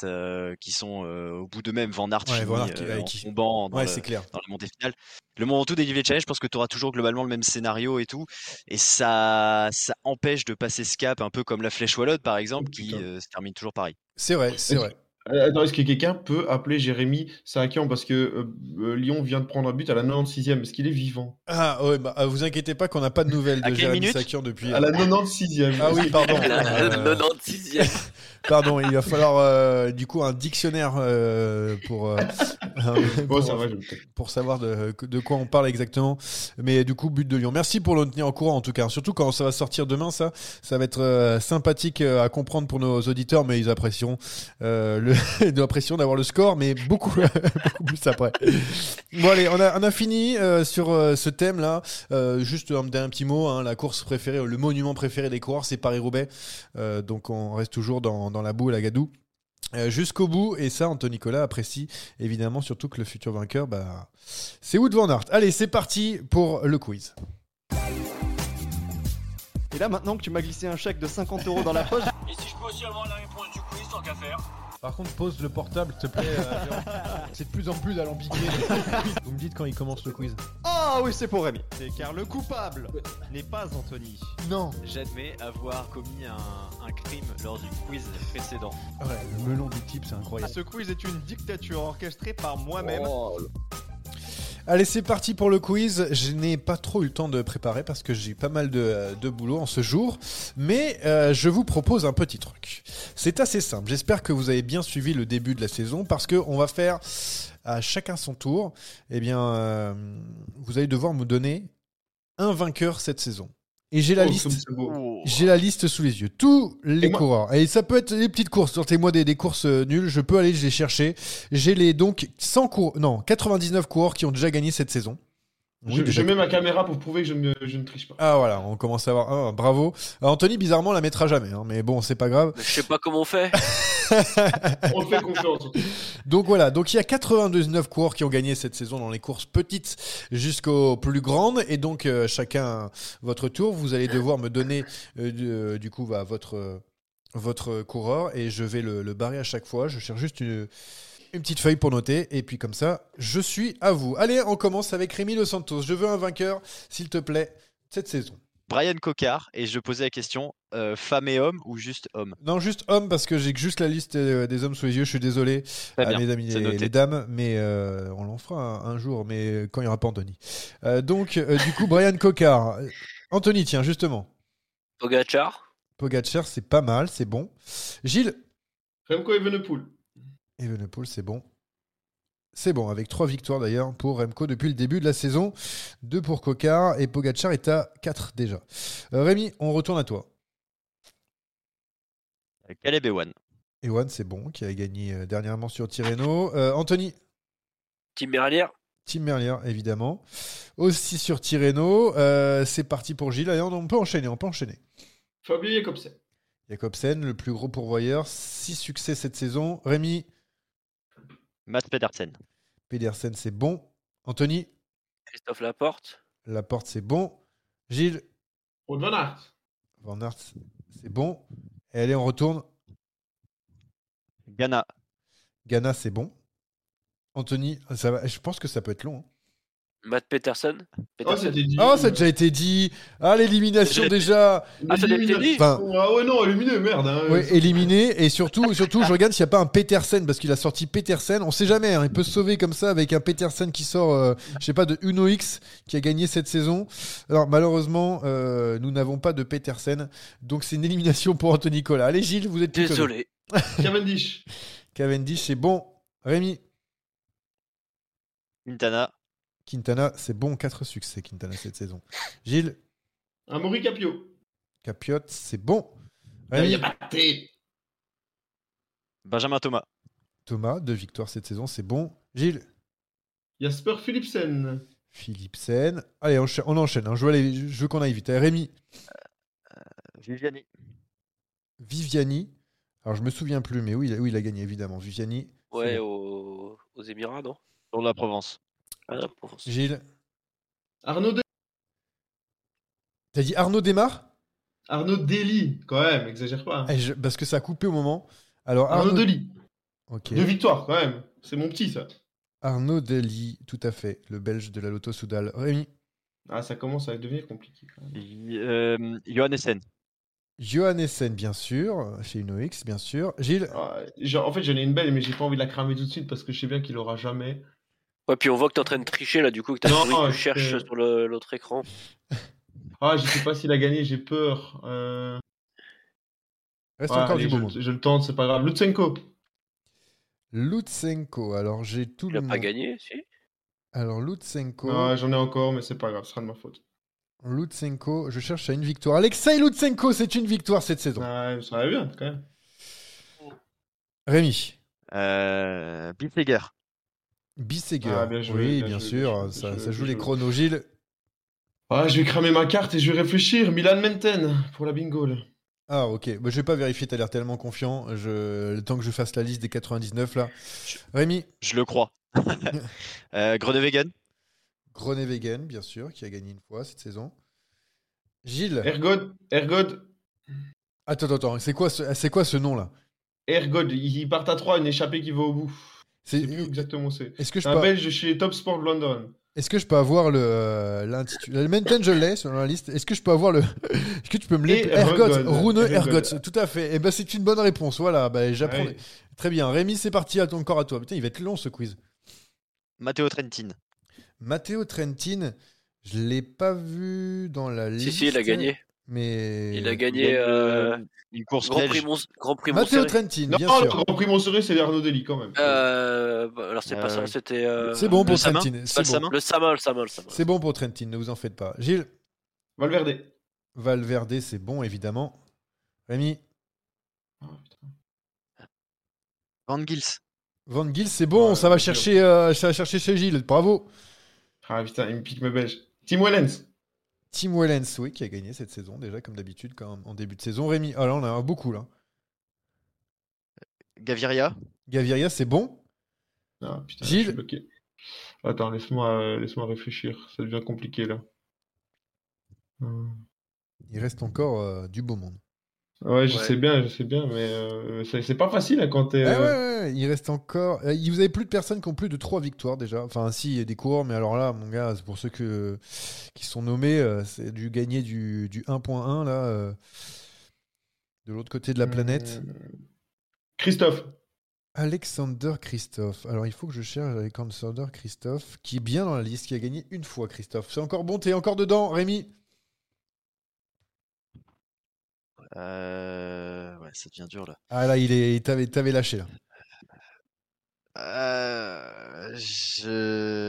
Speaker 5: qui sont au bout d'eux-mêmes. Van Aert
Speaker 3: Ouais,
Speaker 5: finit
Speaker 3: qui-
Speaker 5: en
Speaker 3: qui-
Speaker 5: tombant dans,
Speaker 3: Ouais,
Speaker 5: le-
Speaker 3: c'est clair.
Speaker 5: dans la montée finale. Le Mont Ventoux dénivelé challenge, je pense que tu auras toujours globalement le même scénario et tout. Et ça, ça empêche de passer ce cap, un peu comme la Flèche Wallonne par exemple, qui euh, se termine toujours pareil.
Speaker 3: C'est vrai, c'est vrai.
Speaker 6: Euh, Attends, est-ce que quelqu'un peut appeler Jérémy Sakian parce que euh, euh, Lyon vient de prendre un but à la 96e Est-ce qu'il est vivant?
Speaker 3: Ah ouais, bah, vous inquiétez pas qu'on n'a pas de nouvelles de Jérémy Sakian depuis.
Speaker 6: À la 96e.
Speaker 3: Ah oui, pardon.
Speaker 7: À la
Speaker 3: Euh,
Speaker 7: 96e.
Speaker 3: Pardon, il va falloir euh, du coup un dictionnaire euh, pour, euh, pour,
Speaker 6: va, tais.
Speaker 3: pour savoir de, de quoi on parle exactement. Mais du coup, but de Lyon. Merci pour le tenir au courant en tout cas. Surtout quand ça va sortir demain, ça, ça va être sympathique à comprendre pour nos auditeurs, mais ils apprécieront apprécieront d'avoir le score, mais beaucoup, beaucoup plus après. Bon allez, on a, on a fini sur ce thème-là. Juste un, un petit mot, hein, la course préférée, le monument préféré des coureurs, c'est Paris-Roubaix. Donc on reste toujours dans, dans la boue et la gadoue. Euh, jusqu'au bout, et ça, Anthony Nicolas apprécie évidemment surtout que le futur vainqueur, bah, c'est Wood Van Aert. Allez, c'est parti pour le quiz.
Speaker 4: Et là, maintenant que tu m'as glissé un chèque de 50 euros dans la poche,
Speaker 8: Et si je peux aussi avoir la réponse du quiz, tant qu'à faire
Speaker 3: Par contre, pose le portable, s'il te plaît. euh, c'est de plus en plus alambiqué. Vous me dites quand il commence le quiz.
Speaker 4: Ah oui, c'est pour Rémi. C'est car le coupable n'est pas Anthony.
Speaker 3: Non.
Speaker 5: J'admets avoir commis un, un crime lors du quiz précédent.
Speaker 3: Ouais, le melon du type, c'est incroyable.
Speaker 4: Ce quiz est une dictature orchestrée par moi-même.
Speaker 3: Allez, c'est parti pour le quiz. Je n'ai pas trop eu le temps de préparer parce que j'ai eu pas mal de, boulot en ce jour. Mais euh, je vous propose un petit truc. C'est assez simple. J'espère que vous avez bien suivi le début de la saison parce qu'on va faire à chacun son tour. Eh bien, euh, vous allez devoir me donner un vainqueur cette saison. Et j'ai la
Speaker 6: Oh,
Speaker 3: liste. J'ai la liste sous les yeux. Tous les
Speaker 6: Et
Speaker 3: coureurs. Et ça peut être les petites courses. Sortez-moi des, des courses euh, nulles. Je peux aller les chercher. J'ai les donc 100 coureurs. Non, 99 coureurs qui ont déjà gagné cette saison. Oui,
Speaker 6: je, mets ma caméra pour prouver que je, ne- je ne triche pas.
Speaker 3: Ah voilà, on commence à avoir. Ah, bravo. Alors, Anthony, bizarrement, la mettra jamais. hein, mais bon, c'est pas grave.
Speaker 7: Je sais pas comment on fait.
Speaker 6: On fait confiance.
Speaker 3: Donc voilà, donc il y a 99 coureurs qui ont gagné cette saison dans les courses petites jusqu'aux plus grandes. Et donc euh, chacun votre tour, vous allez devoir me donner euh, du, euh, du coup bah, votre, euh, votre coureur et je vais le, le barrer à chaque fois. Je cherche juste une, une petite feuille pour noter. Et puis comme ça, je suis à vous. Allez, on commence avec Rémi Los Santos. Je veux un vainqueur, s'il te plaît, cette saison.
Speaker 5: Brian Cocard, et je posais la question euh, femme et homme ou juste homme?
Speaker 3: Non, juste homme, parce que j'ai que juste la liste euh, des hommes sous les yeux. Je suis désolé,
Speaker 5: Très
Speaker 3: à
Speaker 5: bien,
Speaker 3: mes amis
Speaker 5: c'est
Speaker 3: les, dames, mais euh, on l'en fera un, un jour, mais quand il n'y aura pas Anthony. Euh, donc, euh, du coup, Brian Cocard. Euh, Anthony, tiens, justement.
Speaker 7: Pogacar.
Speaker 3: Pogacar, c'est pas mal, c'est bon. Gilles.
Speaker 6: Remco Evenepoel.
Speaker 3: Evenepoel, c'est bon. C'est bon, avec trois victoires d'ailleurs pour Remco depuis le début de la saison. Deux pour Cocard et Pogacar est à 4 déjà. Euh, Rémi, on retourne à toi.
Speaker 5: Caleb Ewan.
Speaker 3: Ewan, c'est bon, qui a gagné euh, dernièrement sur Tirreno. Euh, Anthony?
Speaker 7: Tim Merlier.
Speaker 3: Tim Merlier, évidemment. Aussi sur Tirreno. Euh, c'est parti pour Gilles. Allez, on, peut enchaîner, on peut enchaîner.
Speaker 6: Fabio Jacobsen.
Speaker 3: Jacobsen, le plus gros pourvoyeur. Six succès cette saison. Rémi?
Speaker 5: Matt Pedersen.
Speaker 3: Pedersen, c'est bon. Anthony?
Speaker 7: Christophe Laporte.
Speaker 3: Laporte, c'est bon. Gilles?
Speaker 6: Wout van Aert.
Speaker 3: Van Aert, c'est bon. Et allez, on retourne.
Speaker 5: Ghana.
Speaker 3: Ghana, c'est bon. Anthony, ça va, je pense que ça peut être long. hein.
Speaker 7: Matt Peterson?
Speaker 6: Oh,
Speaker 7: Peterson?
Speaker 6: c'était dit.
Speaker 3: Oh, ça a déjà été dit. Ah, l'élimination
Speaker 7: J'ai-
Speaker 3: déjà.
Speaker 7: Ah, ça a été dit?
Speaker 3: Enfin,
Speaker 6: Ah ouais, non, éliminé, merde. Hein.
Speaker 3: Ouais, éliminé et surtout, surtout, je regarde s'il n'y a pas un Petersen parce qu'il a sorti Petersen. On sait jamais, hein, il peut se sauver comme ça avec un Petersen qui sort, euh, je sais pas, de Uno X qui a gagné cette saison. Alors malheureusement, euh, nous n'avons pas de Petersen, donc c'est une élimination pour Anthony Nicolas. Allez Gilles, vous êtes plus que
Speaker 7: Désolé.
Speaker 6: Cavendish.
Speaker 3: Cavendish, c'est bon. Rémi,
Speaker 5: Quintana.
Speaker 3: Quintana, c'est bon, 4 succès Quintana cette saison. Gilles,
Speaker 6: Amaury Capio.
Speaker 3: Capiot, c'est bon. Rémi.
Speaker 5: Benjamin Thomas.
Speaker 3: Thomas, deux victoires cette saison, c'est bon. Gilles,
Speaker 6: Jasper Philipsen.
Speaker 3: Philipsen. Allez, on enchaîne, on enchaîne, hein. je veux, aller- je veux qu'on aille vite. Allez, Rémi,
Speaker 5: Viviani.
Speaker 3: Viviani. Alors, je me souviens plus, mais oui, il a, oui, il a gagné, évidemment. Viviani,
Speaker 7: Ouais, aux, aux Émirats, non?
Speaker 5: Sur la Provence.
Speaker 7: Ah.
Speaker 3: Gilles,
Speaker 6: Arnaud, Dé-
Speaker 3: t'as dit Arnaud démarre
Speaker 6: Arnaud Dely, quand même, exagère pas. hein.
Speaker 3: Eh, je- Parce que ça a coupé au moment. Alors
Speaker 6: Arnaud
Speaker 3: Arnaud,
Speaker 6: Dely.
Speaker 3: Ok.
Speaker 6: Deux victoires, quand même. C'est mon petit, ça.
Speaker 3: Arnaud Dely, tout à fait, le Belge de la Lotto Soudal. Rémi,
Speaker 6: Ah, ça commence à devenir compliqué. quand même.
Speaker 5: Euh, Johan Essen.
Speaker 3: Johan Essen, bien sûr, chez UnoX, bien sûr. Gilles,
Speaker 6: Ah, genre, en fait, j'en ai une belle, mais j'ai pas envie de la cramer tout de suite parce que je sais bien qu'il aura jamais.
Speaker 7: Ouais, puis on voit que t'es en train de tricher là, du coup, que t'as
Speaker 6: Non,
Speaker 7: souris tu cherches sur l'autre écran.
Speaker 6: Ah, je sais pas s'il a gagné, j'ai peur. Euh...
Speaker 3: reste
Speaker 6: ouais,
Speaker 3: encore
Speaker 6: allez,
Speaker 3: du
Speaker 6: je,
Speaker 3: monde.
Speaker 6: je le tente, c'est pas grave. Lutsenko.
Speaker 3: Lutsenko, alors j'ai tout
Speaker 7: Il
Speaker 3: le
Speaker 7: a pas
Speaker 3: monde.
Speaker 7: gagné, si?
Speaker 3: Alors Lutsenko,
Speaker 6: Ouais, j'en ai encore, mais c'est pas grave, ce sera de ma faute.
Speaker 3: Lutsenko, je cherche à une victoire. Alexei Lutsenko, c'est une victoire cette saison.
Speaker 6: Ouais, ça va bien, quand même.
Speaker 3: Rémi,
Speaker 5: Euh, Bill Seger.
Speaker 3: Bisseger,
Speaker 6: Ah, bien joué,
Speaker 3: oui,
Speaker 6: bien
Speaker 3: sûr,
Speaker 6: joué,
Speaker 3: ça, ça joue les chronos. Gilles,
Speaker 6: Ah, je vais cramer ma carte et je vais réfléchir. Milan Menten pour la bingo. là.
Speaker 3: ah ok, bah, je vais pas vérifier, t'as l'air tellement confiant. Je... Le temps que je fasse la liste des 99 là. Rémi,
Speaker 5: Je le crois. euh, Groenewegen.
Speaker 3: Groenewegen, bien sûr, qui a gagné une fois cette saison. Gilles,
Speaker 6: Ergod, Ergod,
Speaker 3: attends, attends, attends, c'est quoi, ce... c'est quoi ce nom là?
Speaker 6: Ergod. Ils ils partent à 3, une échappée qui va au bout.
Speaker 3: C'est-
Speaker 6: exactement c'est.
Speaker 3: Est-ce que je
Speaker 6: Un
Speaker 3: peux,
Speaker 6: belge chez Top Sport London.
Speaker 3: est-ce que je peux avoir le euh, l'intitulé Le Menten, je l'ai sur la liste. Est-ce que je peux avoir le Est-ce que tu peux me Ergots,
Speaker 6: Ergots,
Speaker 3: Rune.
Speaker 6: Ergots,
Speaker 3: tout à fait. Et ben c'est une bonne réponse. Voilà, bah, j'apprends.
Speaker 6: Ouais.
Speaker 3: Très bien. Rémi, c'est parti. À ton encore à toi. Putain, il va être long ce quiz.
Speaker 5: Matteo Trentin.
Speaker 3: Matteo Trentin, je l'ai pas vu dans la liste.
Speaker 7: Si, si, il a gagné.
Speaker 3: Mais
Speaker 7: Il a gagné euh,
Speaker 5: euh, une course
Speaker 7: Grand
Speaker 5: belge.
Speaker 7: Prix, Mons- Grand Prix
Speaker 3: Matteo
Speaker 7: Montserrat.
Speaker 3: Trentin,
Speaker 6: Non,
Speaker 3: bien
Speaker 6: le
Speaker 3: sûr.
Speaker 6: Grand Prix Montserrat, c'est Arnaud Dely quand même.
Speaker 7: Euh, bah, alors c'est pas ça, c'était. euh,
Speaker 3: C'est bon
Speaker 5: le
Speaker 3: pour Trentin. C'est
Speaker 5: le
Speaker 3: bon.
Speaker 5: Samin
Speaker 7: Le Sama, le Sama, le Sama.
Speaker 3: C'est bon pour Trentin. Ne vous en faites pas. Gilles,
Speaker 6: Valverde.
Speaker 3: Valverde, c'est bon évidemment. Rémi,
Speaker 6: Ah, putain.
Speaker 5: Van Gils.
Speaker 3: Van Gils, c'est bon.
Speaker 6: Ouais,
Speaker 3: ça va chercher, euh, ça va chercher chez Gilles. Bravo.
Speaker 6: Ah putain, il me pique mes belges. Tim Wellens.
Speaker 3: Tim Wellens, oui, qui a gagné cette saison déjà, comme d'habitude, en début de saison. Rémi, ah là, on en a beaucoup là.
Speaker 5: Gaviria.
Speaker 3: Gaviria, c'est bon?
Speaker 6: Ah putain,
Speaker 3: Gilles?
Speaker 6: je suis bloqué. Attends, laisse-moi euh, laisse-moi réfléchir. Ça devient compliqué là. Hum.
Speaker 3: Il reste encore euh, du beau monde.
Speaker 6: Ouais, je
Speaker 7: Ouais.
Speaker 6: sais bien, je sais bien, mais euh, c'est pas facile hein, quand t'es.
Speaker 3: Ah ouais, ouais, il reste encore. euh, Vous avez plus de personnes qui ont plus de 3 victoires déjà. Enfin, si, il y a des coureurs, mais alors là, mon gars, c'est pour ceux que, qui sont nommés, c'est du gagner du, du 1.1 là, euh, de l'autre côté de la planète.
Speaker 6: Christophe.
Speaker 3: Alexander Christophe. Alors, il faut que je cherche Alexander Christophe, qui est bien dans la liste, qui a gagné une fois, Christophe. C'est encore bon, t'es encore dedans, Rémi?
Speaker 5: Euh... Ouais, ça devient dur là.
Speaker 3: Ah là, il est, t'avais lâché là.
Speaker 5: Euh... Je...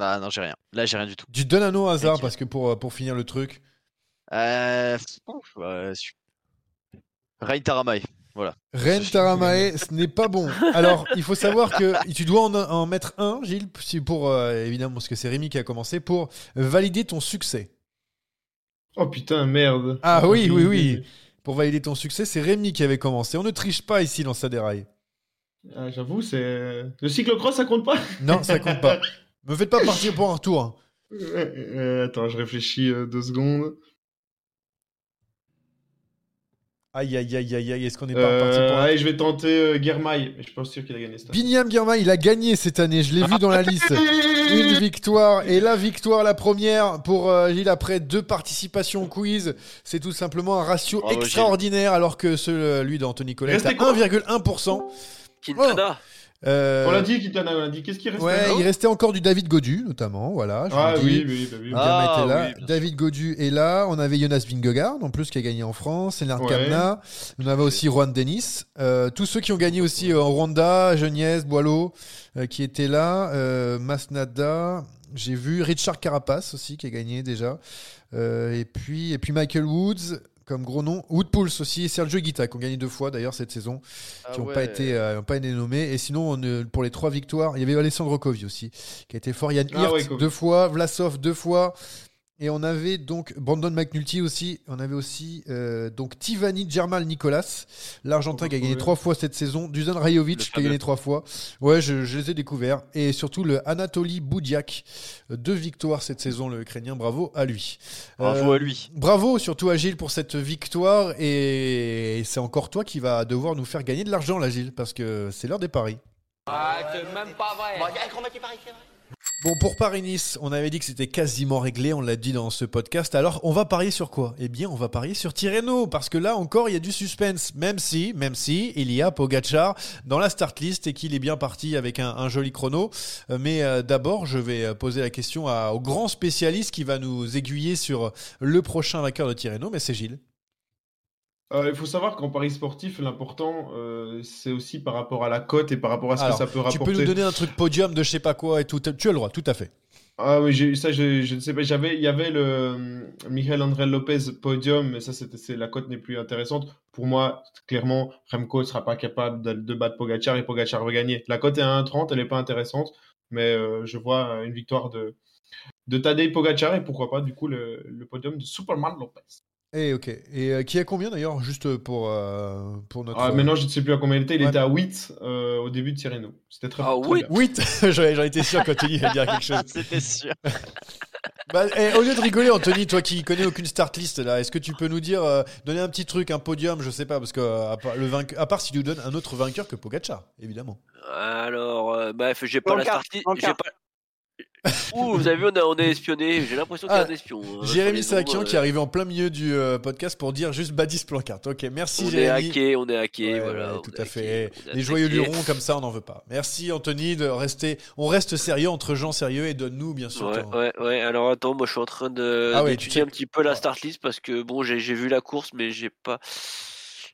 Speaker 5: Ah non, j'ai rien. Là, j'ai rien du tout.
Speaker 3: Tu donnes un nom au hasard parce que pour, euh, pour finir le truc?
Speaker 5: Euh... Rain Taramai. Voilà.
Speaker 3: Ren Taramae, ce n'est pas bon. Alors, il faut savoir que tu dois en, en mettre un, Gilles, pour euh, évidemment parce que c'est Rémi qui a commencé pour valider ton succès.
Speaker 6: Oh putain, merde.
Speaker 3: Ah oui, oui, oui. Pour valider ton succès, c'est Rémi qui avait commencé. On ne triche pas ici dans sa déraille.
Speaker 6: Ah, J'avoue, c'est. Le cyclocross, ça compte pas?
Speaker 3: Non, ça compte pas. Me faites pas partir pour un retour.
Speaker 6: Euh, euh, Attends, je réfléchis deux secondes.
Speaker 3: Aïe, aïe, aïe, aïe, aïe. Est-ce qu'on est pas reparti
Speaker 6: Euh,
Speaker 3: pour un...
Speaker 6: allez, je vais tenter euh, Guermail, mais je suis pas sûr qu'il a gagné cette année.
Speaker 3: Binyam Girma, il a gagné cette année. Je l'ai vu dans la liste. Une victoire. Et la victoire, la première pour euh, Gilles après deux participations au quiz. C'est tout simplement un ratio
Speaker 5: Bravo,
Speaker 3: extraordinaire alors que celui d'Anthony Collet est à
Speaker 6: Restez quoi
Speaker 3: 1,1%.
Speaker 7: Quintana.
Speaker 3: Euh,
Speaker 6: On l'a dit, Kitana, on l'a dit. Qu'est-ce qui reste
Speaker 3: Ouais, il restait encore du David Godu, notamment. Voilà, je
Speaker 6: Ah oui, oui, bah oui.
Speaker 5: Ah,
Speaker 3: était là.
Speaker 5: oui,
Speaker 3: David Godu est là. On avait Jonas Vingegaard, en plus, qui a gagné en France. Lennart
Speaker 6: Ouais.
Speaker 3: Kamna. On avait aussi Juan Denis. Euh, tous ceux qui ont gagné aussi euh, en Rwanda, Geniez, Boileau, euh, qui étaient là. Euh, Masnada. J'ai vu Richard Carapace aussi, qui a gagné déjà. Euh, et, puis, et puis Michael Woods, comme gros nom. Woodpulse aussi. Et Sergio Guita, qui ont gagné deux fois d'ailleurs cette saison qui n'ont pas, été, euh, pas été nommés. Et sinon, on, euh, pour les trois victoires, il y avait Alessandro Covi aussi, qui a été fort. Yann
Speaker 6: Ah
Speaker 3: Hirt
Speaker 6: ouais,
Speaker 3: deux fois, Vlasov deux fois, Et on avait donc Brandon McNulty aussi. On avait aussi euh, donc Tivani Germal Nicolas, l'Argentin qui a gagné trois fois cette saison. Dusan Rajovic qui a gagné trois fois. Ouais, je, je les ai découverts. Et surtout le Anatoly Boudiak, deux victoires cette saison, le Ukrainien. Bravo à lui.
Speaker 5: Bravo à lui.
Speaker 3: Bravo surtout à Gilles pour cette victoire. Et c'est encore toi qui va devoir nous faire gagner de l'argent, là, Gilles, parce que c'est l'heure des paris.
Speaker 8: Ah, c'est même pas vrai.
Speaker 3: Bon, pour Paris-Nice, on avait dit que c'était quasiment réglé, on l'a dit dans ce podcast. Alors, on va parier sur quoi? Eh bien, on va parier sur Tirreno, parce que là encore, il y a du suspense. Même si, même si, il y a Pogachar dans la start list et qu'il est bien parti avec un, joli chrono. Euh, Mais euh, d'abord, je vais euh, poser la question au grand spécialiste qui va nous aiguiller sur le prochain vainqueur de Tirreno, mais c'est Gilles.
Speaker 6: Euh, il faut savoir qu'en paris sportif, l'important, euh, c'est aussi par rapport à la cote et par rapport à ce
Speaker 3: Alors,
Speaker 6: que ça peut
Speaker 3: tu
Speaker 6: rapporter.
Speaker 3: peux nous donner un truc podium de je sais pas quoi et tout. Tu as le droit, tout à fait.
Speaker 6: Ah oui, ça, je, je ne sais pas. J'avais, il y avait le euh, Michael André Lopez podium, mais ça, c'est, la cote n'est plus intéressante. Pour moi, clairement, Remco ne sera pas capable de, de battre Pogachar et Pogachar va gagner. La cote est à 1,30, elle n'est pas intéressante, mais euh, je vois une victoire de, de Tadej Pogachar et pourquoi pas, du coup, le, le podium de Superman Lopez.
Speaker 3: Et ok. Et euh, qui a combien d'ailleurs, juste pour, euh, pour notre.
Speaker 6: Ah, maintenant, je ne sais plus à combien il était. Il
Speaker 3: Ouais.
Speaker 6: était à 8 euh, au début de Tirreno. C'était très,
Speaker 7: Ah,
Speaker 6: très
Speaker 7: oui.
Speaker 6: bien.
Speaker 3: 8 J'en j'en étais sûr qu'Anthony allait dire quelque chose.
Speaker 5: C'était sûr.
Speaker 3: Bah, eh, au lieu de rigoler, Anthony, toi qui connais aucune start list là, est-ce que tu peux nous dire, euh, donner un petit truc, un podium, je sais pas, parce que à part, le vainqueur, à part si tu nous donnes un autre vainqueur que Pogacar, évidemment.
Speaker 7: Alors, euh, bref, j'ai pas la start. J'ai pas. Ouh, vous avez vu, on, a, on est espionné. J'ai l'impression qu'il y a
Speaker 3: Ah,
Speaker 7: un espion. hein,
Speaker 3: Jérémy Sakian
Speaker 7: ondes,
Speaker 3: qui est
Speaker 7: euh,
Speaker 3: arrivé en plein milieu du euh, podcast pour dire juste Badis Plancarte. Ok, merci
Speaker 7: On est hacké, on est hacké,
Speaker 3: Ouais,
Speaker 7: voilà.
Speaker 3: ouais,
Speaker 7: on
Speaker 3: tout à fait. Les joyeux lurons comme ça, on n'en veut pas. Merci Anthony de rester. On reste sérieux entre gens sérieux et donne-nous bien sûr.
Speaker 7: Ouais,
Speaker 3: ton-
Speaker 7: ouais, ouais. Alors attends, moi je suis en train de
Speaker 3: Ah ouais,
Speaker 7: d'étudier un petit peu la start list parce que bon, j'ai j'ai vu la course, mais j'ai pas.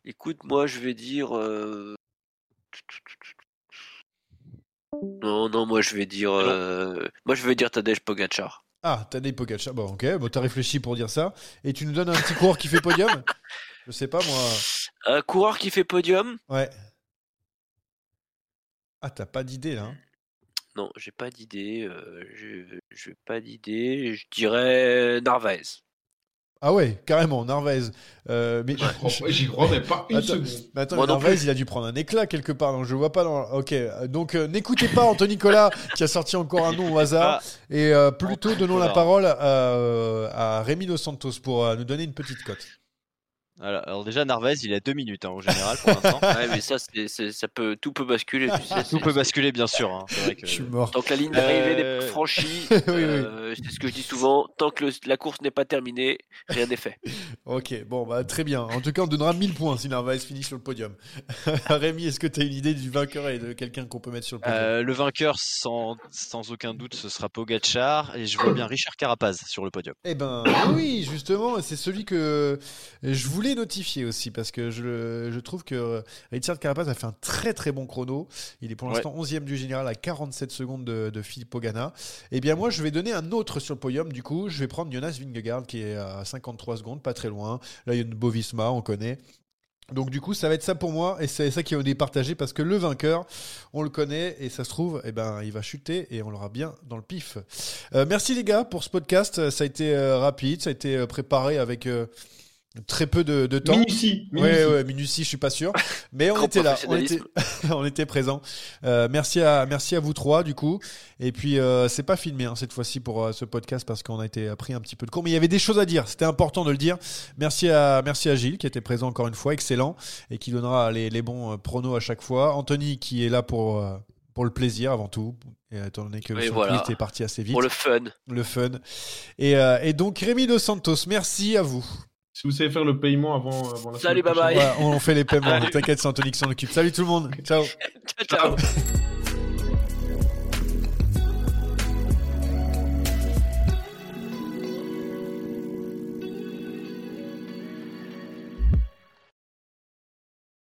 Speaker 7: Écoute, moi je vais dire. euh, Non, non, moi je vais dire. euh, Moi je vais dire Tadej Pogacar.
Speaker 3: Ah, t'as des Pogacar. Bon, ok, bon, t'as réfléchi pour dire ça. Et tu nous donnes un petit coureur qui fait podium? Je sais pas moi.
Speaker 7: Un coureur qui fait podium?
Speaker 3: Ouais. Ah, t'as pas d'idée là hein?
Speaker 7: Non, j'ai pas d'idée. euh, j'ai pas d'idée. Je dirais Narvaez.
Speaker 3: Ah ouais, carrément, Narvaez. Euh, mais
Speaker 6: J'y crois- J'y crois, mais pas une
Speaker 3: Attends,
Speaker 6: seconde.
Speaker 3: mais attends,
Speaker 7: Moi
Speaker 3: Narvaez, il a dû prendre un éclat quelque part. Donc je vois pas dans. Ok, euh, donc euh, n'écoutez pas Anthony Nicolas qui a sorti encore un nom au hasard. Et euh, plutôt donnons la parole à, à Rémi Dos Santos pour euh, nous donner une petite cote.
Speaker 5: Alors, alors déjà, Narvaez, il a deux minutes hein, en général pour l'instant.
Speaker 7: Ouais, mais ça, c'est, c'est- ça peut, tout peut basculer. Tu sais,
Speaker 5: Tout peut basculer, bien sûr. hein. C'est vrai que...
Speaker 3: Je suis mort.
Speaker 7: Tant que la ligne d'arrivée n'est
Speaker 5: Euh,
Speaker 7: pas franchie,
Speaker 3: oui.
Speaker 7: euh, c'est ce que je dis souvent, tant que le- la course n'est pas terminée, rien n'est fait.
Speaker 3: Ok, bon, bah très bien. En tout cas, on donnera 1000 points si Narvaez finit sur le podium. Rémi, est-ce que tu as une idée du vainqueur et de quelqu'un qu'on peut mettre sur le podium?
Speaker 5: Euh, le vainqueur, sans, sans aucun doute, ce sera Pogachar. Et je vois bien Richard Carapaz sur le podium.
Speaker 3: Eh ben oui, justement, c'est celui que je voulais notifier aussi parce que je, je trouve que Richard Carapaz a fait un très très bon chrono. Il est pour l'instant 11e du général à 47 secondes de, de Philippe Pogana. Eh bien moi, je vais donner un autre sur le podium. Du coup, je vais prendre Jonas Vingegaard qui est à 53 secondes, pas très loin. Là, il y a une Bovisma, on connaît. Donc du coup, ça va être ça pour moi et c'est ça qui est départagé parce que le vainqueur, on le connaît et ça se trouve, eh ben, il va chuter et on l'aura bien dans le pif. Euh, merci les gars pour ce podcast. Ça a été euh, rapide, ça a été euh, préparé avec euh, très peu de, de temps.
Speaker 6: Minutie, minutie.
Speaker 3: ouais, minutie, je suis pas sûr. Mais on était là, on était, on était présents. Euh, merci à, merci à vous trois du coup. Et puis euh, c'est pas filmé hein, cette fois-ci pour euh, ce podcast parce qu'on a été pris un petit peu de cours, mais il y avait des choses à dire. C'était important de le dire. Merci à, merci à Gilles qui était présent encore une fois, excellent et qui donnera les, les bons euh, pronos à chaque fois. Anthony qui est là pour pour le plaisir avant tout, et étant donné que son
Speaker 7: voilà.
Speaker 3: est parti assez vite.
Speaker 7: Pour le fun.
Speaker 3: Le fun. Et, et donc Rémi Dos Santos, merci à vous.
Speaker 6: Si vous savez faire le paiement avant, avant la
Speaker 7: Salut,
Speaker 6: semaine
Speaker 7: bye bye.
Speaker 6: prochaine.
Speaker 3: Ouais, on fait les paiements. T'inquiète, c'est Anthony qui s'en occupe. Salut tout le monde. Ciao.
Speaker 7: Ciao, ciao.